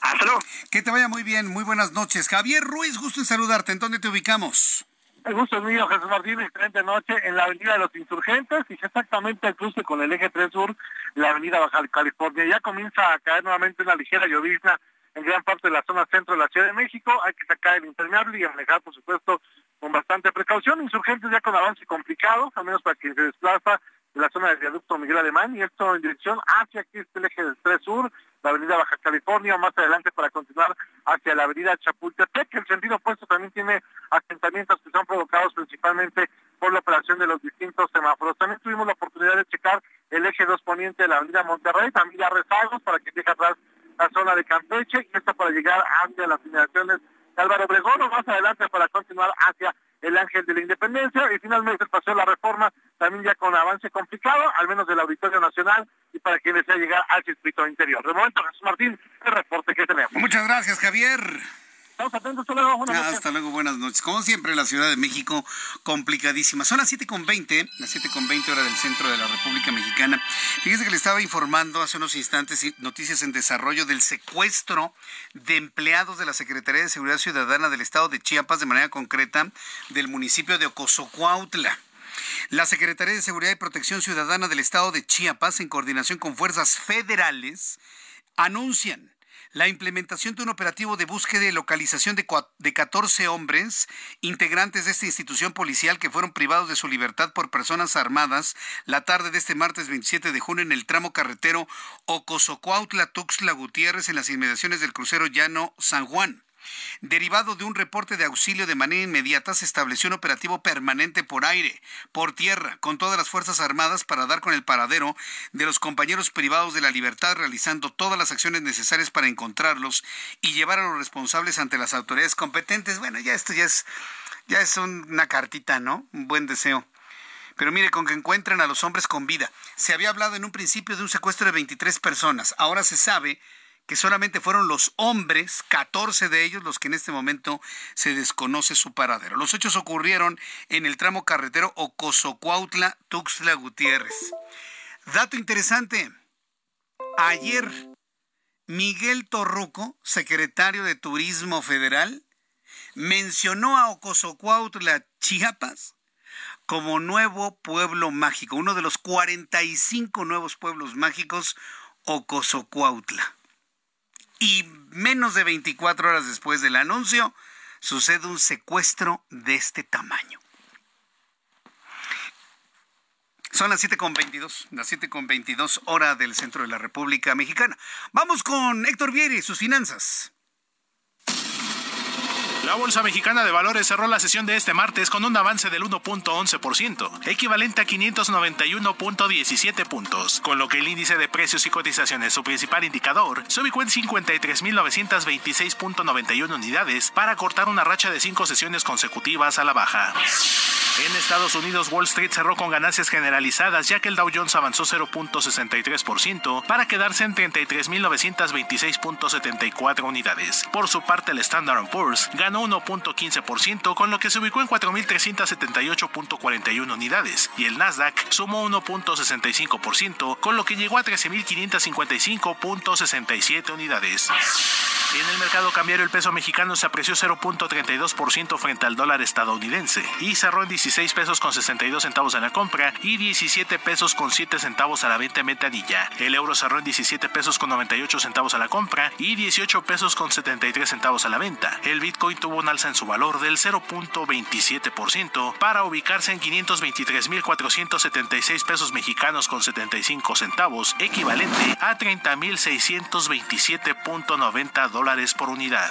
[SPEAKER 12] Hasta luego.
[SPEAKER 1] Que te vaya muy bien. Muy buenas noches. Javier Ruiz, gusto en saludarte. ¿En dónde te ubicamos?
[SPEAKER 13] El gusto es mío, Jesús Martín, excelente noche en la Avenida de los Insurgentes y exactamente al cruce con el eje 3 Sur, la Avenida Baja California. Ya comienza a caer nuevamente una ligera llovizna en gran parte de la zona centro de la Ciudad de México. Hay que sacar el impermeable y manejar, por supuesto, con bastante precaución. Insurgentes ya con avance complicado, al menos para quien se desplaza de la zona del viaducto Miguel Alemán y esto en dirección hacia aquí este eje del 3 Sur, la avenida Baja California, más adelante para continuar hacia la avenida Chapultepec. El sentido opuesto también tiene asentamientos que son provocados principalmente por la operación de los distintos semáforos. También tuvimos la oportunidad de checar el eje 2 poniente de la avenida Monterrey, también ya rezagos para que deje atrás la zona de Campeche y esto para llegar hacia las finalizaciones de Álvaro Obregón o más adelante para continuar hacia el Ángel de la Independencia y finalmente el paseo de la reforma también ya con avance complicado, al menos del Auditorio Nacional y para quienes desea llegar al circuito interior. De momento, Jesús Martín, el reporte que tenemos.
[SPEAKER 1] Muchas gracias, Javier.
[SPEAKER 13] Estamos atentos, hasta luego, buenas noches.
[SPEAKER 1] Hasta luego, buenas noches. Como siempre, la Ciudad de México complicadísima. Son las 7.20, las 7.20 hora del centro de la República Mexicana. Fíjese que le estaba informando hace unos instantes noticias en desarrollo del secuestro de empleados de la Secretaría de Seguridad Ciudadana del Estado de Chiapas, de manera concreta del municipio de Ocosocuautla. La Secretaría de Seguridad y Protección Ciudadana del Estado de Chiapas, en coordinación con fuerzas federales, anuncian la implementación de un operativo de búsqueda y localización de, de 14 hombres integrantes de esta institución policial que fueron privados de su libertad por personas armadas la tarde de este martes 27 de junio en el tramo carretero Ocosocuautla-Tuxtla Gutiérrez en las inmediaciones del crucero Llano San Juan. Derivado de un reporte de auxilio de manera inmediata, se estableció un operativo permanente por aire, por tierra, con todas las Fuerzas Armadas para dar con el paradero de los compañeros privados de la libertad, realizando todas las acciones necesarias para encontrarlos y llevar a los responsables ante las autoridades competentes. Bueno, ya esto ya es, ya es una cartita, ¿no? Un buen deseo. Pero mire, con que encuentren a los hombres con vida. Se había hablado en un principio de un secuestro de 23 personas. Ahora se sabe que solamente fueron los hombres, 14 de ellos, los que en este momento se desconoce su paradero. Los hechos ocurrieron en el tramo carretero Ocosocuautla, Tuxtla Gutiérrez. Dato interesante. Ayer, Miguel Torruco, secretario de Turismo Federal, mencionó a Ocosocuautla, Chiapas, como nuevo pueblo mágico, uno de los 45 nuevos pueblos mágicos, Ocosocuautla. Y menos de 24 horas después del anuncio, sucede un secuestro de este tamaño. Son las 7.22, las 7.22 hora del centro de la República Mexicana. Vamos con Héctor Vieira y sus finanzas.
[SPEAKER 14] La Bolsa Mexicana de Valores cerró la sesión de este martes con un avance del 1.11%, equivalente a 591.17 puntos, con lo que el índice de precios y cotizaciones, su principal indicador, se ubicó en 53.926.91 unidades para cortar una racha de cinco sesiones consecutivas a la baja. En Estados Unidos, Wall Street cerró con ganancias generalizadas ya que el Dow Jones avanzó 0.63% para quedarse en 33.926.74 unidades. Por su parte, el Standard Poor's ganó 1.15%, con lo que se ubicó en 4.378.41 unidades, y el Nasdaq sumó 1.65%, con lo que llegó a 13.555.67 unidades. En el mercado cambiario el peso mexicano se apreció 0.32% frente al dólar estadounidense y cerró en 16 pesos con 62 centavos a la compra y 17 pesos con 7 centavos a la venta en ventanilla. El euro cerró en 17 pesos con 98 centavos a la compra y 18 pesos con 73 centavos a la venta. El Bitcoin tuvo un alza en su valor del 0.27% para ubicarse en 523.476 pesos mexicanos con 75 centavos, equivalente a 30.627.90 dólares por unidad.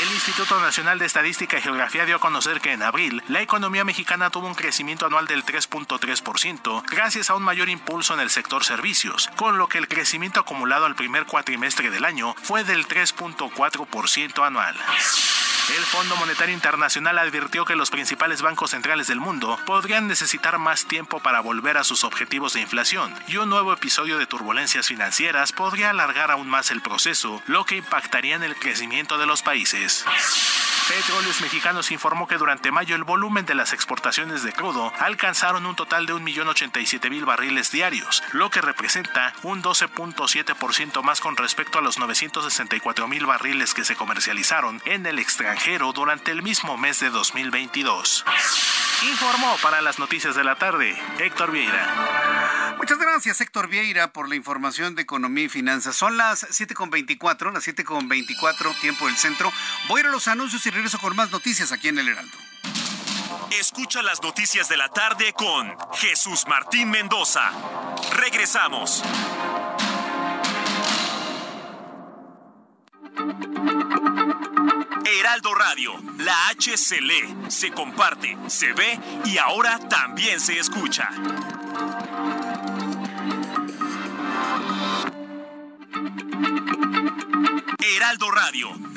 [SPEAKER 14] El Instituto Nacional de Estadística y Geografía dio a conocer que en abril la economía mexicana tuvo un crecimiento anual del 3.3% gracias a un mayor impulso en el sector servicios, con lo que el crecimiento acumulado al primer cuatrimestre del año fue del 3.4% anual. El Fondo Monetario Internacional advirtió que los principales bancos centrales del mundo podrían necesitar más tiempo para volver a sus objetivos de inflación y un nuevo episodio de turbulencias financieras podría alargar aún más el proceso, lo que impactaría en el crecimiento de los países. Petróleos Mexicanos informó que durante mayo el volumen de las exportaciones de crudo alcanzaron un total de 1.087.000 barriles diarios, lo que representa un 12.7% más con respecto a los 964.000 barriles que se comercializaron en el extranjero durante el mismo mes de 2022. Informó para las noticias de la tarde Héctor Vieira.
[SPEAKER 1] Muchas gracias Héctor Vieira por la información de economía y finanzas. Son las 7.24, las 7.24 tiempo del centro. Voy a a los anuncios y regreso con más noticias aquí en El Heraldo.
[SPEAKER 4] Escucha las noticias de la tarde con Jesús Martín Mendoza. Regresamos. Heraldo Radio, la H se lee, se comparte, se ve y ahora también se escucha. Heraldo Radio,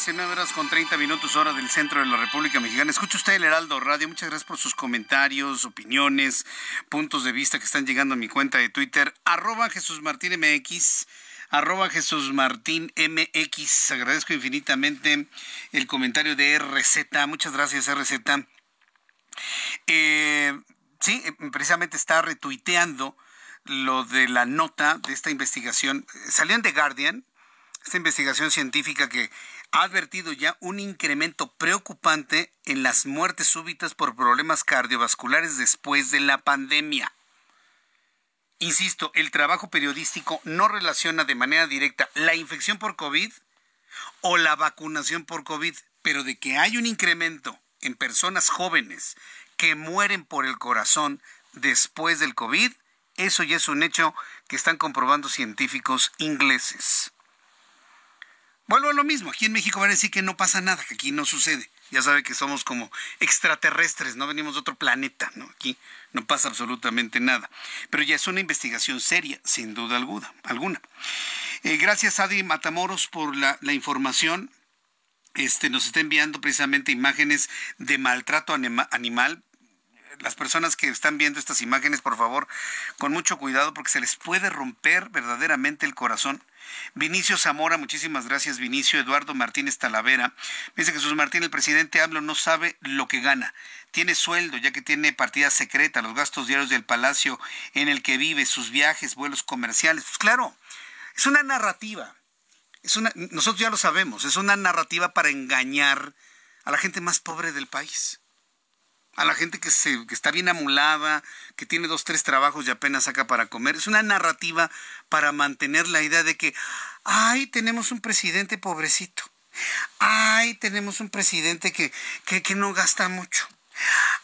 [SPEAKER 1] 19 horas con 30 minutos hora del centro de la República Mexicana. Escucha usted el Heraldo Radio. Muchas gracias por sus comentarios, opiniones, puntos de vista que están llegando a mi cuenta de Twitter, arroba Jesús Martín MX MX. Agradezco infinitamente el comentario de RZ. Muchas gracias, RZ. Eh, sí, eh, precisamente está retuiteando lo de la nota de esta investigación. Salió en The Guardian, esta investigación científica que ha advertido ya un incremento preocupante en las muertes súbitas por problemas cardiovasculares después de la pandemia. Insisto, el trabajo periodístico no relaciona de manera directa la infección por COVID o la vacunación por COVID, pero de que hay un incremento en personas jóvenes que mueren por el corazón después del COVID, eso ya es un hecho que están comprobando científicos ingleses. Vuelvo a lo mismo, aquí en México van a decir que no pasa nada, que aquí no sucede. Ya sabe que somos como extraterrestres, no venimos de otro planeta, ¿no? Aquí no pasa absolutamente nada. Pero ya es una investigación seria, sin duda alguna. alguna. Eh, gracias, Adi Matamoros, por la, la información. Este, nos está enviando precisamente imágenes de maltrato anima, animal. las personas que están viendo estas imágenes, por favor, con mucho cuidado porque se les puede romper verdaderamente el corazón. Vinicio Zamora, muchísimas gracias, Vinicio. Eduardo Martínez Talavera. Dice Jesús Martín, el presidente hablo no sabe lo que gana. Tiene sueldo, ya que tiene partida secreta, los gastos diarios del palacio en el que vive, sus viajes, vuelos comerciales. Pues claro, es una narrativa. Es una, nosotros ya lo sabemos, es una narrativa para engañar a la gente más pobre del país. A la gente que, se, que está bien amulada, que tiene dos, tres trabajos y apenas saca para comer. Es una narrativa para mantener la idea de que, ay, tenemos un presidente pobrecito. Ay, tenemos un presidente que, que, que no gasta mucho.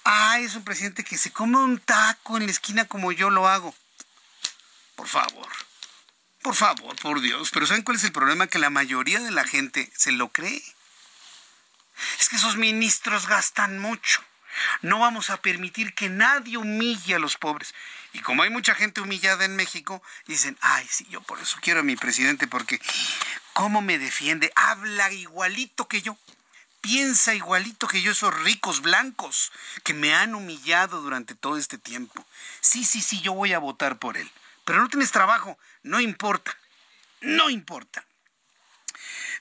[SPEAKER 1] Ay, es un presidente que se come un taco en la esquina como yo lo hago. Por favor. Por favor, por Dios. Pero ¿saben cuál es el problema? Que la mayoría de la gente se lo cree. Es que esos ministros gastan mucho. No vamos a permitir que nadie humille a los pobres. Y como hay mucha gente humillada en México, dicen, ay, sí, yo por eso quiero a mi presidente, porque ¿cómo me defiende? Habla igualito que yo. Piensa igualito que yo, esos ricos blancos que me han humillado durante todo este tiempo. Sí, sí, sí, yo voy a votar por él. Pero no tienes trabajo, no importa. No importa.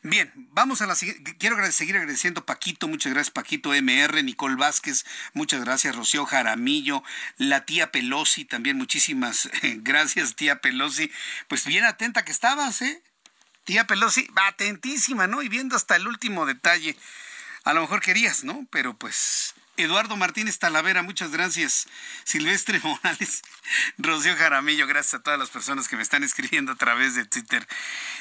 [SPEAKER 1] Bien, vamos a la siguiente. Quiero seguir agradeciendo Paquito, muchas gracias Paquito MR, Nicole Vázquez, muchas gracias Rocío Jaramillo, la tía Pelosi también, muchísimas gracias tía Pelosi. Pues bien atenta que estabas, ¿eh? Tía Pelosi, atentísima, ¿no? Y viendo hasta el último detalle. A lo mejor querías, ¿no? Pero pues Eduardo Martínez Talavera, muchas gracias. Silvestre Morales, Rocío Jaramillo, gracias a todas las personas que me están escribiendo a través de Twitter.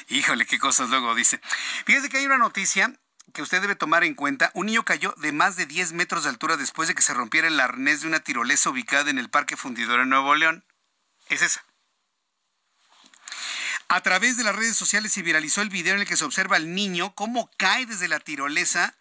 [SPEAKER 1] Híjole, qué cosas luego dice. Fíjese que hay una noticia que usted debe tomar en cuenta. Un niño cayó de más de 10 metros de altura después de que se rompiera el arnés de una tirolesa ubicada en el Parque Fundidor en Nuevo León. Es esa. A través de las redes sociales se viralizó el video en el que se observa al niño cómo cae desde la tirolesa.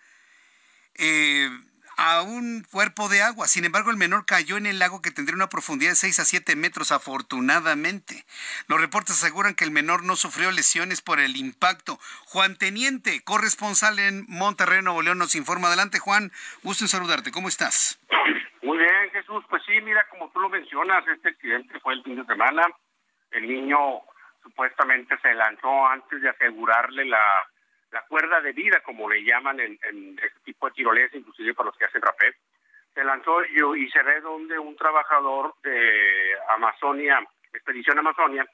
[SPEAKER 1] Eh, a un cuerpo de agua. Sin embargo, el menor cayó en el lago que tendría una profundidad de 6 a 7 metros, afortunadamente. Los reportes aseguran que el menor no sufrió lesiones por el impacto. Juan Teniente, corresponsal en Monterrey, Nuevo León, nos informa. Adelante, Juan. Gusto en saludarte. ¿Cómo estás?
[SPEAKER 15] Muy bien, Jesús. Pues sí, mira, como tú lo mencionas, este accidente fue el fin de semana. El niño supuestamente se lanzó antes de asegurarle la la cuerda de vida, como le llaman en, este tipo de tirolesa, inclusive para los que hacen rapé, se lanzó y, se ve donde un trabajador de Amazonia, Expedición Amazonia,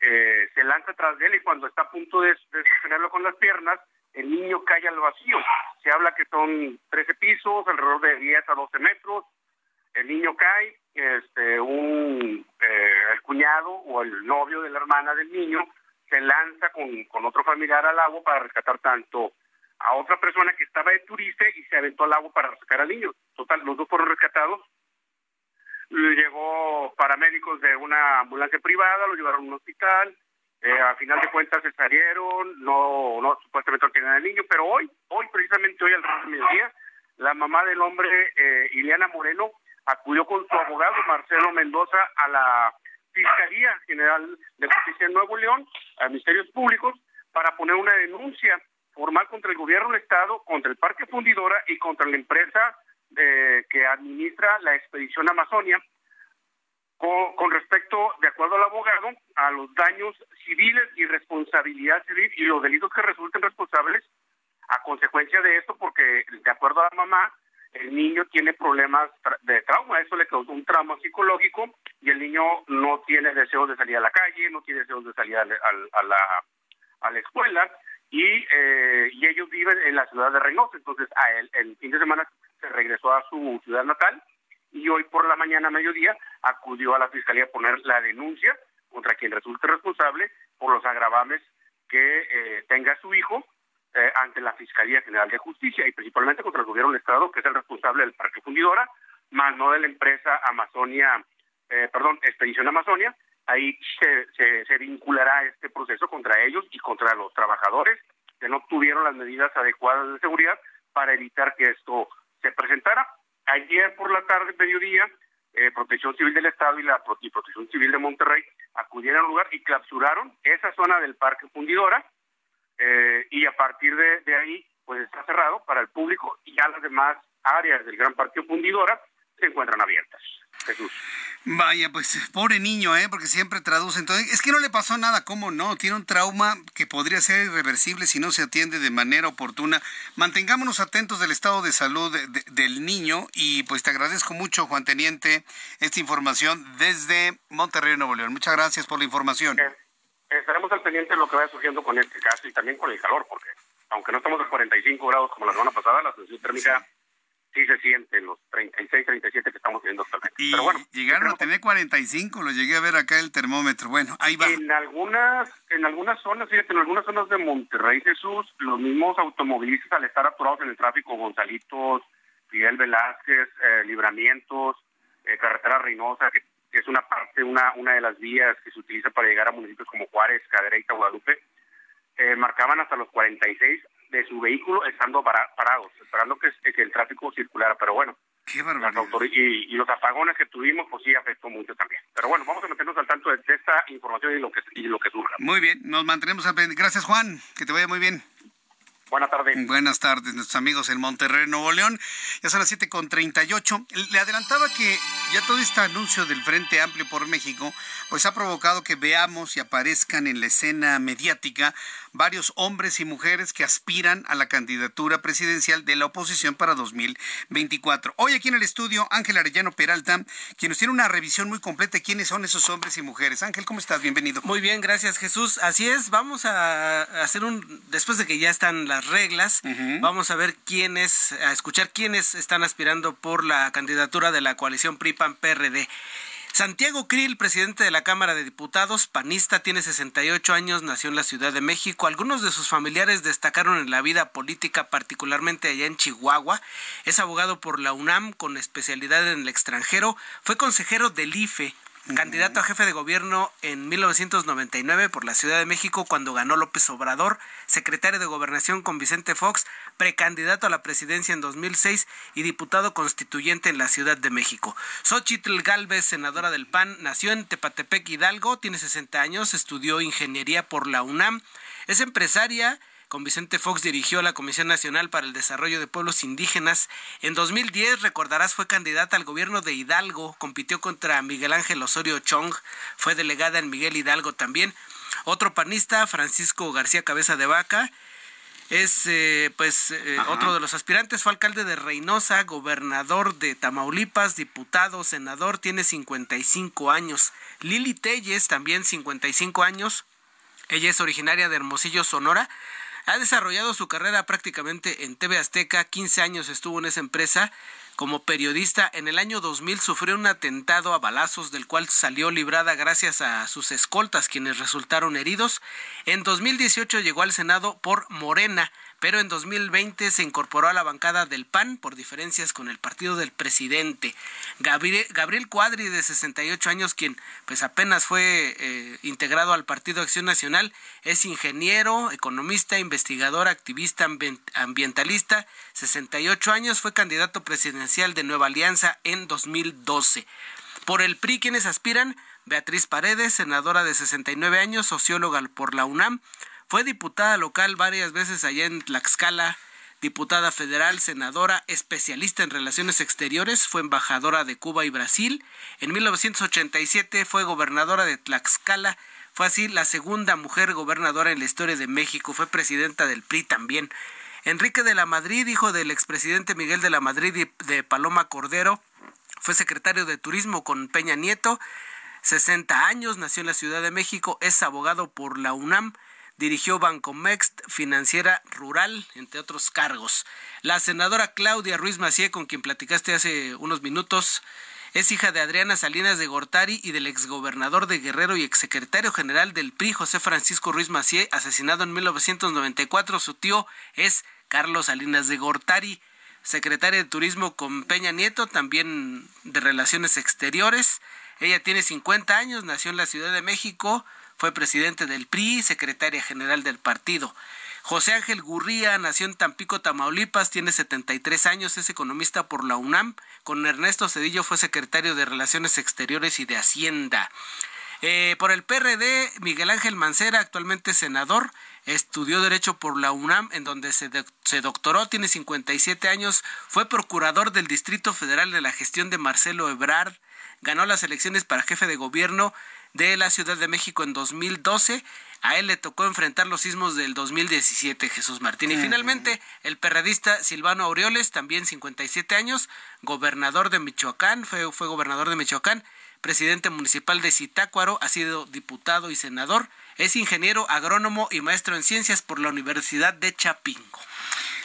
[SPEAKER 15] eh, se lanza tras de él y cuando está a punto de, de sostenerlo con las piernas, el niño cae al vacío. Se habla que son 13 pisos, alrededor de 10 a 12 metros. El niño cae, este, un, eh, el cuñado o el novio de la hermana del niño se lanza con, con otro familiar al agua para rescatar tanto a otra persona que estaba de turista y se aventó al agua para rescatar al niño. Total, los dos fueron rescatados. Llegó paramédicos de una ambulancia privada, lo llevaron a un hospital. Eh, a final de cuentas se salieron, no, no supuestamente no tenían al niño, pero hoy, hoy precisamente hoy al mediodía, la mamá del hombre, eh, Ileana Moreno, acudió con su abogado Marcelo Mendoza a la Fiscalía General de Justicia de Nuevo León, a Ministerios Públicos, para poner una denuncia formal contra el gobierno del Estado, contra el Parque Fundidora y contra la empresa eh, que administra la expedición Amazonia, con, respecto, de acuerdo al abogado, a los daños civiles y responsabilidad civil y los delitos que resulten responsables a consecuencia de esto, porque de acuerdo a la mamá, el niño tiene problemas de trauma, eso le causó un trauma psicológico y el niño no tiene deseos de salir a la calle, no tiene deseos de salir a, la, a la escuela y, eh, y ellos viven en la ciudad de Reynosa. Entonces, a él, el fin de semana se regresó a su ciudad natal y hoy por la mañana, mediodía, acudió a la fiscalía a poner la denuncia contra quien resulte responsable por los agravames que eh, tenga su hijo eh, ante la Fiscalía General de Justicia y principalmente contra el gobierno del Estado, que es el responsable del parque fundidora, más no de la empresa Amazonia, eh, perdón, Expedición Amazonia. Ahí se, se, vinculará este proceso contra ellos y contra los trabajadores que no tuvieron las medidas adecuadas de seguridad para evitar que esto se presentara. Ayer por la tarde, mediodía, eh, Protección Civil del Estado y la Protección Civil de Monterrey acudieron al lugar y clausuraron esa zona del Parque Fundidora eh, y a partir de, ahí pues está cerrado para el público y ya las demás áreas del Gran Parque Fundidora se encuentran abiertas. Jesús.
[SPEAKER 1] Vaya, pues pobre niño, ¿eh? Porque siempre traduce. Entonces, es que no le pasó nada, ¿cómo no? Tiene un trauma que podría ser irreversible si no se atiende de manera oportuna. Mantengámonos atentos del estado de salud del niño y pues te agradezco mucho, Juan Teniente, esta información desde Monterrey, Nuevo León. Muchas gracias por la información.
[SPEAKER 15] Eh, estaremos al pendiente de lo que vaya surgiendo con este caso y también con el calor, porque aunque no estamos a 45 grados como la semana pasada, la sensación térmica sí se siente los 36, 37 que estamos viendo actualmente.
[SPEAKER 1] Y
[SPEAKER 15] Pero bueno,
[SPEAKER 1] llegaron a tener 45, lo llegué a ver acá el termómetro. Bueno, ahí va.
[SPEAKER 15] En algunas, en algunas zonas, fíjate, en algunas zonas de Monterrey, Jesús, los mismos automovilistas al estar apurados en el tráfico, Gonzalitos, Miguel Velázquez, eh, Libramientos, eh, Carretera Reynosa, que, es una parte, una, una de las vías que se utiliza para llegar a municipios como Juárez, Cadereyta, Guadalupe, eh, marcaban hasta los 46 de su vehículo estando parados, esperando que, el tráfico circulara. Pero bueno,
[SPEAKER 1] Qué
[SPEAKER 15] y, y, los apagones que tuvimos, pues sí afectó mucho también. Pero bueno, vamos a meternos al tanto de, esta información y lo que y lo que surja.
[SPEAKER 1] Muy bien, nos mantenemos al pendiente. Gracias, Juan. Que te vaya muy bien.
[SPEAKER 15] Buenas tardes.
[SPEAKER 1] Buenas tardes, nuestros amigos en Monterrey, Nuevo León. Ya son las 7.38. Le adelantaba que ya todo este anuncio del Frente Amplio por México, pues ha provocado que veamos y aparezcan en la escena mediática varios hombres y mujeres que aspiran a la candidatura presidencial de la oposición para 2024. Hoy aquí en el estudio, Ángel Arellano Peralta, quien nos tiene una revisión muy completa de quiénes son esos hombres y mujeres. Ángel, ¿cómo estás? Bienvenido.
[SPEAKER 16] Muy bien, gracias Jesús. Así es, vamos a hacer un, después de que ya están las reglas, vamos a ver quiénes, a escuchar quiénes están aspirando por la candidatura de la coalición PRI-PAN-PRD. Santiago Krill, presidente de la Cámara de Diputados, panista, tiene 68 años, nació en la Ciudad de México. Algunos de sus familiares destacaron en la vida política, particularmente allá en Chihuahua. Es abogado por la UNAM con especialidad en el extranjero. Fue consejero del IFE, candidato a jefe de gobierno en 1999 por la Ciudad de México cuando ganó López Obrador, secretario de Gobernación con Vicente Fox, precandidato a la presidencia en 2006 y diputado constituyente en la Ciudad de México. Xochitl Galvez, senadora del PAN, nació en Tepatepec, Hidalgo, tiene 60 años, estudió ingeniería por la UNAM, es empresaria, con Vicente Fox dirigió la Comisión Nacional para el Desarrollo de Pueblos Indígenas. En 2010, recordarás, fue candidata al gobierno de Hidalgo, compitió contra Miguel Ángel Osorio Chong, fue delegada en Miguel Hidalgo también. Otro panista, Francisco García Cabeza de Vaca, es eh, pues eh, otro de los aspirantes, fue alcalde de Reynosa, gobernador de Tamaulipas, diputado, senador, tiene 55 años. Lili Telles, también 55 años. Ella es originaria de Hermosillo, Sonora. Ha desarrollado su carrera prácticamente en TV Azteca, 15 años estuvo en esa empresa como periodista. En el año 2000 sufrió un atentado a balazos del cual salió librada gracias a sus escoltas quienes resultaron heridos. En 2018 llegó al Senado por Morena pero en 2020 se incorporó a la bancada del PAN por diferencias con el partido del presidente. Gabriel, Cuadri, de 68 años, quien pues apenas fue eh, integrado al Partido Acción Nacional, es ingeniero, economista, investigador, activista ambientalista, 68 años, fue candidato presidencial de Nueva Alianza en 2012. Por el PRI, quienes aspiran, Beatriz Paredes, senadora de 69 años, socióloga por la UNAM, fue diputada local varias veces allá en Tlaxcala, diputada federal, senadora, especialista en relaciones exteriores, fue embajadora de Cuba y Brasil. En 1987 fue gobernadora de Tlaxcala, fue así la segunda mujer gobernadora en la historia de México, fue presidenta del PRI también. Enrique de la Madrid, hijo del expresidente Miguel de la Madrid y de Paloma Cordero, fue secretario de Turismo con Peña Nieto, 60 años, nació en la Ciudad de México, es abogado por la UNAM, dirigió Bancomex, Financiera Rural, entre otros cargos. La senadora Claudia Ruiz Macié, con quien platicaste hace unos minutos, es hija de Adriana Salinas de Gortari y del exgobernador de Guerrero y exsecretario general del PRI, José Francisco Ruiz Macié, asesinado en 1994. Su tío es Carlos Salinas de Gortari, secretaria de Turismo con Peña Nieto, también de Relaciones Exteriores. Ella tiene 50 años, nació en la Ciudad de México, fue presidente del PRI, secretaria general del partido. José Ángel Gurría nació en Tampico, Tamaulipas, tiene 73 años, es economista por la UNAM. Con Ernesto Cedillo fue secretario de Relaciones Exteriores y de Hacienda. Eh, por el PRD, Miguel Ángel Mancera, actualmente senador, estudió Derecho por la UNAM, en donde se, se doctoró, tiene 57 años, fue procurador del Distrito Federal de la gestión de Marcelo Ebrard, ganó las elecciones para jefe de gobierno de la Ciudad de México en 2012. A él le tocó enfrentar los sismos del 2017, Jesús Martín. Y finalmente, el perredista Silvano Aureoles, también 57 años, gobernador de Michoacán, fue, fue gobernador de Michoacán, presidente municipal de Zitácuaro, ha sido diputado y senador, es ingeniero agrónomo y maestro en ciencias por la Universidad de Chapingo.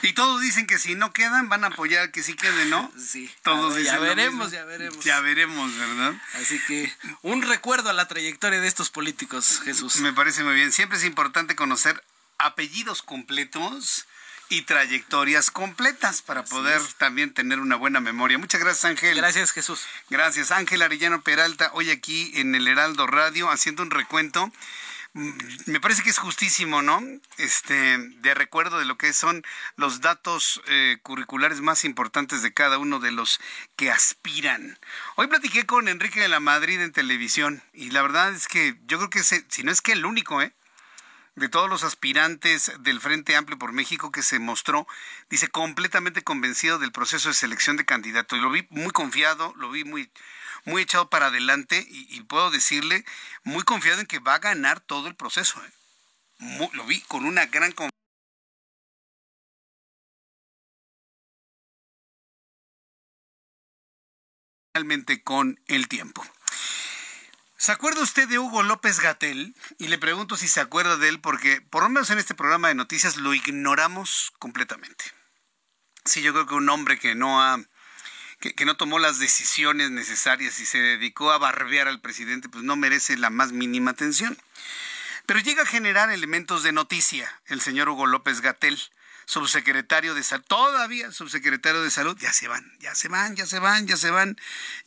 [SPEAKER 1] Y todos dicen que si no quedan, van a apoyar que sí queden, ¿no?
[SPEAKER 16] Sí.
[SPEAKER 1] Todos
[SPEAKER 16] ya veremos, ya veremos.
[SPEAKER 1] Ya veremos, ¿verdad?
[SPEAKER 16] Así que un recuerdo a la trayectoria de estos políticos, Jesús.
[SPEAKER 1] Me parece muy bien. Siempre es importante conocer apellidos completos y trayectorias completas para poder también tener una buena memoria. Muchas gracias, Ángel.
[SPEAKER 16] Gracias, Jesús.
[SPEAKER 1] Gracias, Ángel Arellano Peralta, hoy aquí en el Heraldo Radio haciendo un recuento me parece que es justísimo, ¿no? Este, de recuerdo de lo que son los datos eh, curriculares más importantes de cada uno de los que aspiran. Hoy platiqué con Enrique de la Madrid en televisión y la verdad es que yo creo que si no es que el único, ¿eh? de todos los aspirantes del Frente Amplio por México que se mostró, dice, completamente convencido del proceso de selección de candidato. Y lo vi muy confiado, lo vi muy, muy echado para adelante y, puedo decirle, muy confiado en que va a ganar todo el proceso. ¿eh? lo vi con una gran confianza. realmente con el tiempo. ¿Se acuerda usted de Hugo López Gatel? Y le pregunto si se acuerda de él porque por lo menos en este programa de noticias lo ignoramos completamente. Sí, yo creo que un hombre que no ha que, no tomó las decisiones necesarias y se dedicó a barbear al presidente, pues no merece la más mínima atención. Pero llega a generar elementos de noticia el señor Hugo López Gatel subsecretario de salud, todavía subsecretario de salud, ya se van, ya se van, ya se van, ya se van,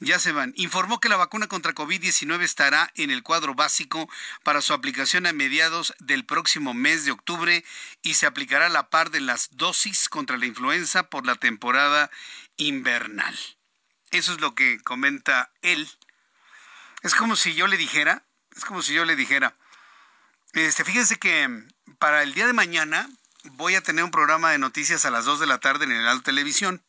[SPEAKER 1] ya se van. Informó que la vacuna contra COVID-19 estará en el cuadro básico para su aplicación a mediados del próximo mes de octubre y se aplicará a la par de las dosis contra la influenza por la temporada invernal. Eso es lo que comenta él. Es como si yo le dijera, es como si yo le dijera, este, fíjense que para el día de mañana voy a tener un programa de noticias a las 2 de la tarde en el Alto Televisión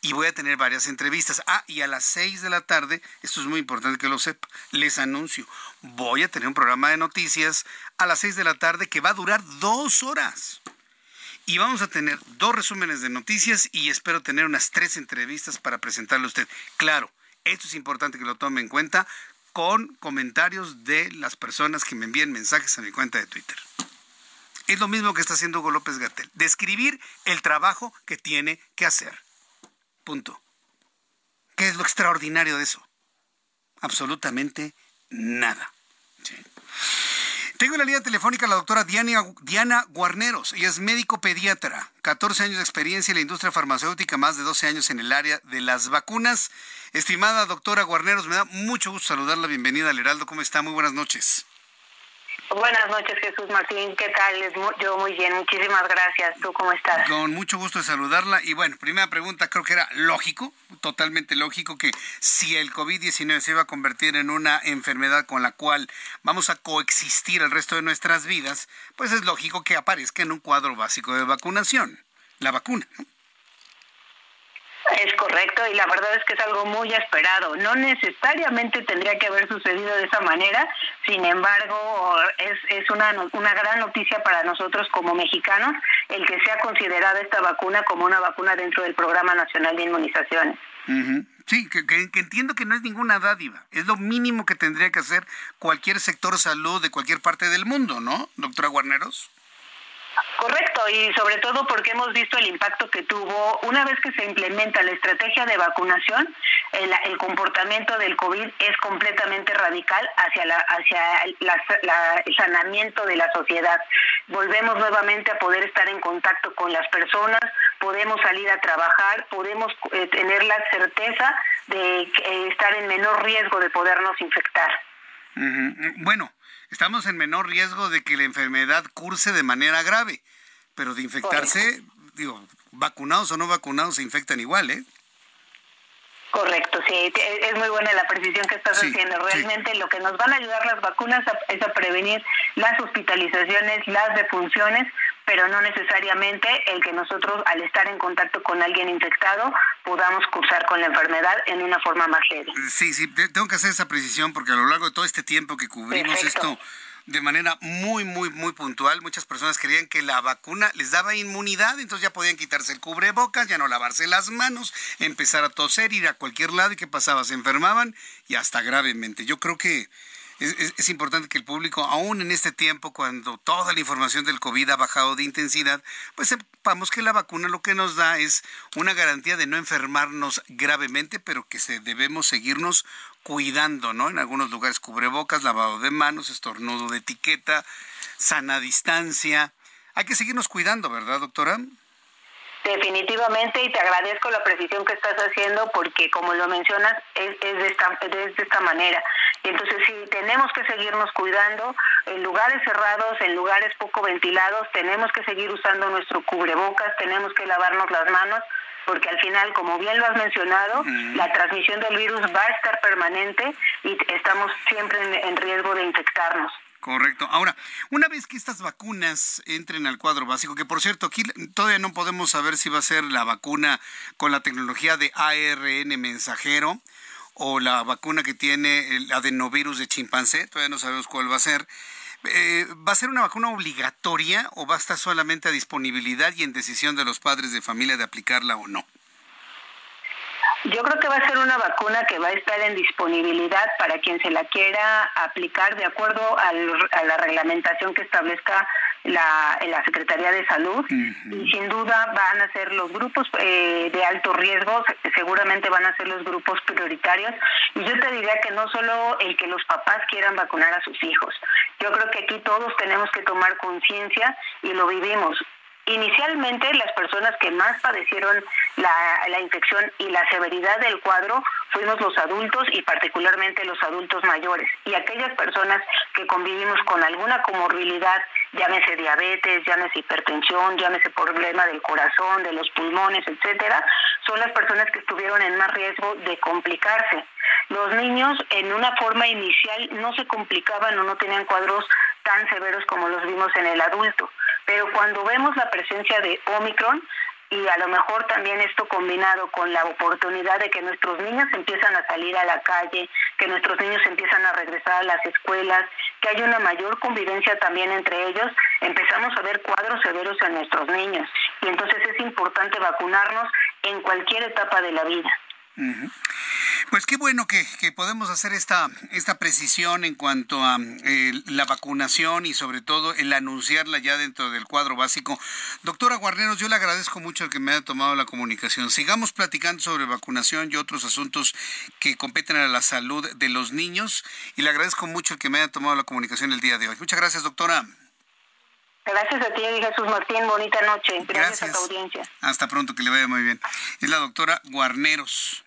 [SPEAKER 1] y voy a tener varias entrevistas. Ah, y a las 6 de la tarde, esto es muy importante que lo sepa, les anuncio, voy a tener un programa de noticias a las 6 de la tarde que va a durar dos horas. Y vamos a tener dos resúmenes de noticias y espero tener unas tres entrevistas para presentarle a usted. Claro, esto es importante que lo tome en cuenta con comentarios de las personas que me envíen mensajes a mi cuenta de Twitter. Es lo mismo que está haciendo Hugo López Gatel, describir el trabajo que tiene que hacer. Punto. ¿Qué es lo extraordinario de eso? Absolutamente nada. Tengo en la línea telefónica a la doctora Diana, Diana Guarneros. Ella es médico pediatra, 14 años de experiencia en la industria farmacéutica, más de 12 años en el área de las vacunas. Estimada doctora Guarneros, me da mucho gusto saludarla. Bienvenida al Heraldo. ¿Cómo está? Muy buenas noches.
[SPEAKER 8] Buenas noches, Jesús Martín. ¿Qué tal? Yo muy bien, muchísimas gracias. ¿Tú cómo estás?
[SPEAKER 1] Con mucho gusto de saludarla. Y bueno, primera pregunta, creo que era lógico, totalmente lógico, que si el COVID-19 se iba a convertir en una enfermedad con la cual vamos a coexistir el resto de nuestras vidas, pues es lógico que aparezca en un cuadro básico de vacunación, la vacuna.
[SPEAKER 8] Es correcto y la verdad es que es algo muy esperado. No necesariamente tendría que haber sucedido de esa manera, sin embargo es, es una, una gran noticia para nosotros como mexicanos el que sea considerada esta vacuna como una vacuna dentro del Programa Nacional de Inmunizaciones.
[SPEAKER 1] Sí, que, que, entiendo que no es ninguna dádiva, es lo mínimo que tendría que hacer cualquier sector salud de cualquier parte del mundo, ¿no, doctora Guarneros?
[SPEAKER 8] Correcto, y sobre todo porque hemos visto el impacto que tuvo una vez que se implementa la estrategia de vacunación, el, comportamiento del COVID es completamente radical hacia, la, hacia el sanamiento de la sociedad. Volvemos nuevamente a poder estar en contacto con las personas, podemos salir a trabajar, podemos eh, tener la certeza de eh, estar en menor riesgo de podernos infectar.
[SPEAKER 1] Bueno, estamos en menor riesgo de que la enfermedad curse de manera grave, pero de infectarse, digo, vacunados o no vacunados se infectan igual, ¿eh?
[SPEAKER 8] Correcto, Sí, es muy buena la precisión que estás haciendo. Realmente lo que nos van a ayudar las vacunas es a prevenir las hospitalizaciones, las defunciones, pero no necesariamente el que nosotros al estar en contacto con alguien infectado podamos cursar con la enfermedad en una forma más leve.
[SPEAKER 1] Sí, sí, tengo que hacer esa precisión porque a lo largo de todo este tiempo que cubrimos esto de manera muy, muy, muy puntual. Muchas personas creían que la vacuna les daba inmunidad, entonces ya podían quitarse el cubrebocas, ya no lavarse las manos, empezar a toser, ir a cualquier lado y ¿qué pasaba? Se enfermaban y hasta gravemente. Yo creo que es, importante que el público, aún en este tiempo, cuando toda la información del COVID ha bajado de intensidad, pues sepamos que la vacuna lo que nos da es una garantía de no enfermarnos gravemente, pero que se debemos seguirnos cuidando, ¿no? En algunos lugares cubrebocas, lavado de manos, estornudo de etiqueta, sana distancia. Hay que seguirnos cuidando, ¿verdad, doctora?
[SPEAKER 8] Definitivamente, y te agradezco la precisión que estás haciendo porque, como lo mencionas, es, de, esta, es de esta manera. Y entonces, si tenemos que seguirnos cuidando en lugares cerrados, en lugares poco ventilados, tenemos que seguir usando nuestro cubrebocas, tenemos que lavarnos las manos, porque al final, como bien lo has mencionado, la transmisión del virus va a estar permanente y estamos siempre en riesgo de infectarnos.
[SPEAKER 1] Correcto. Ahora, una vez que estas vacunas entren al cuadro básico, que por cierto, aquí todavía no podemos saber si va a ser la vacuna con la tecnología de ARN mensajero o la vacuna que tiene el adenovirus de chimpancé, todavía no sabemos cuál va a ser. Eh, ¿Va a ser una vacuna obligatoria o va a estar solamente a disponibilidad y en decisión de los padres de familia de aplicarla o no?
[SPEAKER 8] Yo creo que va a ser una vacuna que va a estar en disponibilidad para quien se la quiera aplicar de acuerdo a la reglamentación que establezca la, la Secretaría de Salud. Y sin duda van a ser los grupos eh, de alto riesgo, seguramente van a ser los grupos prioritarios. Y yo te diría que no solo el que los papás quieran vacunar a sus hijos, yo creo que aquí todos tenemos que tomar conciencia y lo vivimos. Inicialmente, las personas que más padecieron la, infección y la severidad del cuadro fuimos los adultos y particularmente los adultos mayores. Y aquellas personas que convivimos con alguna comorbilidad, llámese diabetes, llámese hipertensión, llámese problema del corazón, de los pulmones, etcétera, son las personas que estuvieron en más riesgo de complicarse. Los niños en una forma inicial no se complicaban o no tenían cuadros tan severos como los vimos en el adulto. Pero cuando vemos la presencia de Omicron, y a lo mejor también esto combinado con la oportunidad de que nuestros niños empiezan a salir a la calle, que nuestros niños empiezan a regresar a las escuelas, que hay una mayor convivencia también entre ellos, empezamos a ver cuadros severos en nuestros niños. Y entonces es importante vacunarnos en cualquier etapa de la vida.
[SPEAKER 1] Pues qué bueno que, podemos hacer esta, esta precisión en cuanto a eh, la vacunación y sobre todo el anunciarla ya dentro del cuadro básico. Doctora Guarneros, yo le agradezco mucho el que me haya tomado la comunicación. Sigamos platicando sobre vacunación y otros asuntos que competen a la salud de los niños y le agradezco mucho el que me haya tomado la comunicación el día de hoy. Muchas gracias, doctora.
[SPEAKER 8] Gracias a ti, Jesús Martín. Bonita noche. Gracias, a tu audiencia.
[SPEAKER 1] Hasta pronto, que le vaya muy bien. Es la doctora Guarneros.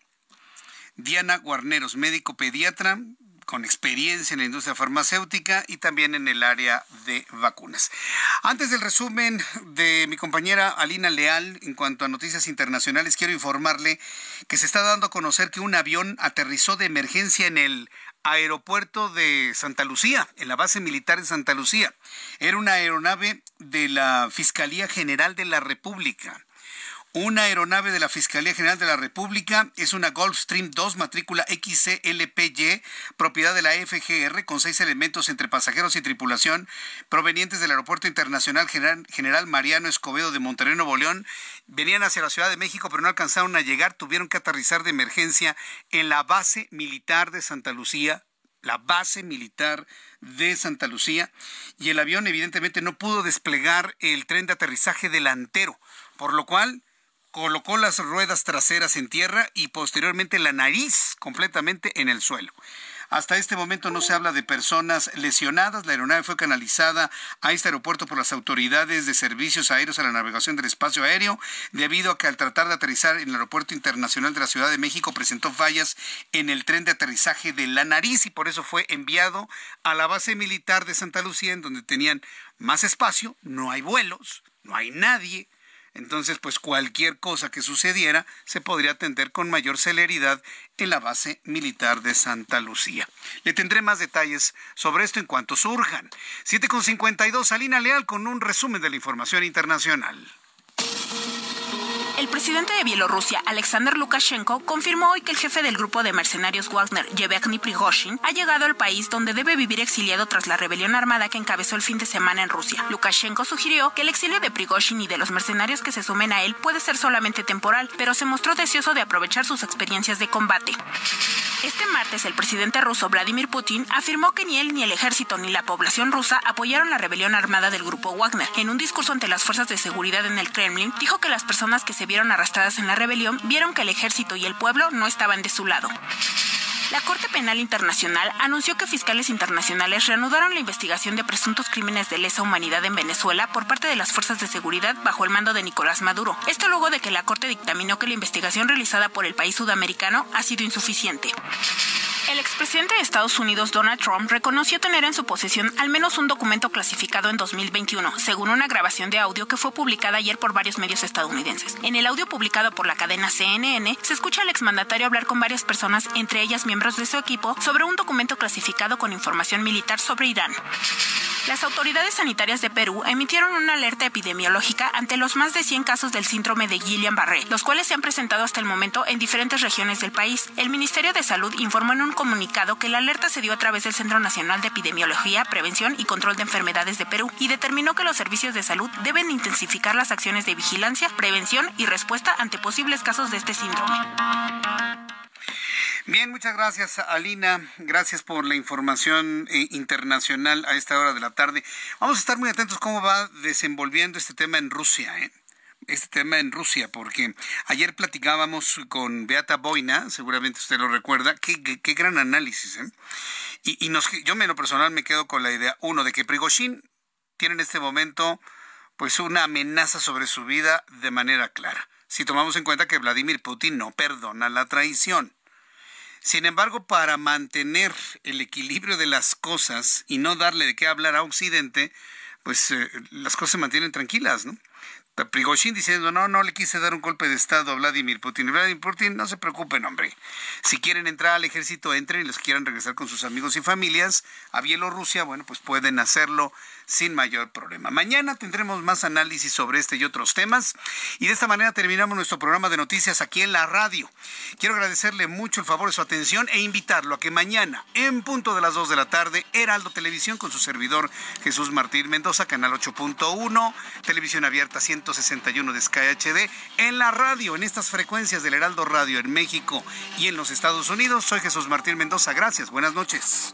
[SPEAKER 1] Diana Guarneros, médico pediatra con experiencia en la industria farmacéutica y también en el área de vacunas. Antes del resumen de mi compañera Alina Leal en cuanto a noticias internacionales, quiero informarle que se está dando a conocer que un avión aterrizó de emergencia en el aeropuerto de Santa Lucía, en la base militar de Santa Lucía. Era una aeronave de la Fiscalía General de la República. Una aeronave de la Fiscalía General de la República es una Gulfstream 2 matrícula XCLPY, propiedad de la FGR, con seis elementos entre pasajeros y tripulación provenientes del Aeropuerto Internacional General, Mariano Escobedo de Monterrey, Nuevo León. Venían hacia la Ciudad de México, pero no alcanzaron a llegar, tuvieron que aterrizar de emergencia en la base militar de Santa Lucía, la base militar de Santa Lucía, y el avión evidentemente no pudo desplegar el tren de aterrizaje delantero, por lo cual colocó las ruedas traseras en tierra y posteriormente la nariz completamente en el suelo. Hasta este momento no se habla de personas lesionadas. La aeronave fue canalizada a este aeropuerto por las autoridades de servicios aéreos a la navegación del espacio aéreo, debido a que al tratar de aterrizar en el aeropuerto internacional de la Ciudad de México presentó fallas en el tren de aterrizaje de la nariz y por eso fue enviado a la base militar de Santa Lucía, en donde tenían más espacio, no hay vuelos, no hay nadie, entonces pues cualquier cosa que sucediera se podría atender con mayor celeridad en la base militar de Santa Lucía. Le tendré más detalles sobre esto en cuanto surjan. 7.52, Salina Leal con un resumen de la información internacional.
[SPEAKER 17] El presidente de Bielorrusia, Alexander Lukashenko, confirmó hoy que el jefe del grupo de mercenarios Wagner, Yevgeny Prigozhin, ha llegado al país donde debe vivir exiliado tras la rebelión armada que encabezó el fin de semana en Rusia. Lukashenko sugirió que el exilio de Prigozhin y de los mercenarios que se sumen a él puede ser solamente temporal, pero se mostró deseoso de aprovechar sus experiencias de combate. Este martes, el presidente ruso Vladimir Putin afirmó que ni él, ni el ejército, ni la población rusa apoyaron la rebelión armada del grupo Wagner. En un discurso ante las fuerzas de seguridad en el Kremlin, dijo que las personas que se vieron arrastradas en la rebelión vieron que el ejército y el pueblo no estaban de su lado. La Corte Penal Internacional anunció que fiscales internacionales reanudaron la investigación de presuntos crímenes de lesa humanidad en Venezuela por parte de las fuerzas de seguridad bajo el mando de Nicolás Maduro. Esto luego de que la Corte dictaminó que la investigación realizada por el país sudamericano ha sido insuficiente. El expresidente de Estados Unidos, Donald Trump, reconoció tener en su posesión al menos un documento clasificado en 2021, según una grabación de audio que fue publicada ayer por varios medios estadounidenses. En el audio publicado por la cadena CNN, se escucha al exmandatario hablar con varias personas, entre ellas miembros de su equipo, sobre un documento clasificado con información militar sobre Irán. Las autoridades sanitarias de Perú emitieron una alerta epidemiológica ante los más de 100 casos del síndrome de Guillain-Barré, los cuales se han presentado hasta el momento en diferentes regiones del país. El Ministerio de Salud informó en un comunicado que la alerta se dio a través del Centro Nacional de Epidemiología, Prevención y Control de Enfermedades de Perú y determinó que los servicios de salud deben intensificar las acciones de vigilancia, prevención y respuesta ante posibles casos de este síndrome.
[SPEAKER 1] Bien, muchas gracias, Alina. Gracias por la información eh, internacional a esta hora de la tarde. Vamos a estar muy atentos cómo va desenvolviendo este tema en Rusia, ¿eh? Este tema en Rusia, porque ayer platicábamos con Beata Boina, seguramente usted lo recuerda, qué, qué, gran análisis. ¿eh? Y, y nos, yo, en lo personal, me quedo con la idea, uno, de que Prigozhin tiene en este momento pues una amenaza sobre su vida de manera clara. Si tomamos en cuenta que Vladimir Putin no perdona la traición. Sin embargo, para mantener el equilibrio de las cosas y no darle de qué hablar a Occidente, pues eh, las cosas se mantienen tranquilas, ¿no? Prigozhin diciendo, no, no le quise dar un golpe de Estado a Vladimir Putin. Vladimir Putin, no se preocupen, hombre. Si quieren entrar al ejército, entren y los quieran regresar con sus amigos y familias a Bielorrusia, bueno, pues pueden hacerlo sin mayor problema. Mañana tendremos más análisis sobre este y otros temas y de esta manera terminamos nuestro programa de noticias aquí en la radio. Quiero agradecerle mucho el favor de su atención e invitarlo a que mañana, en punto de las 2 de la tarde, Heraldo Televisión con su servidor Jesús Martín Mendoza, canal 8.1, televisión abierta 161 de Sky HD, en la radio, en estas frecuencias del Heraldo Radio en México y en los Estados Unidos. Soy Jesús Martín Mendoza. Gracias. Buenas noches.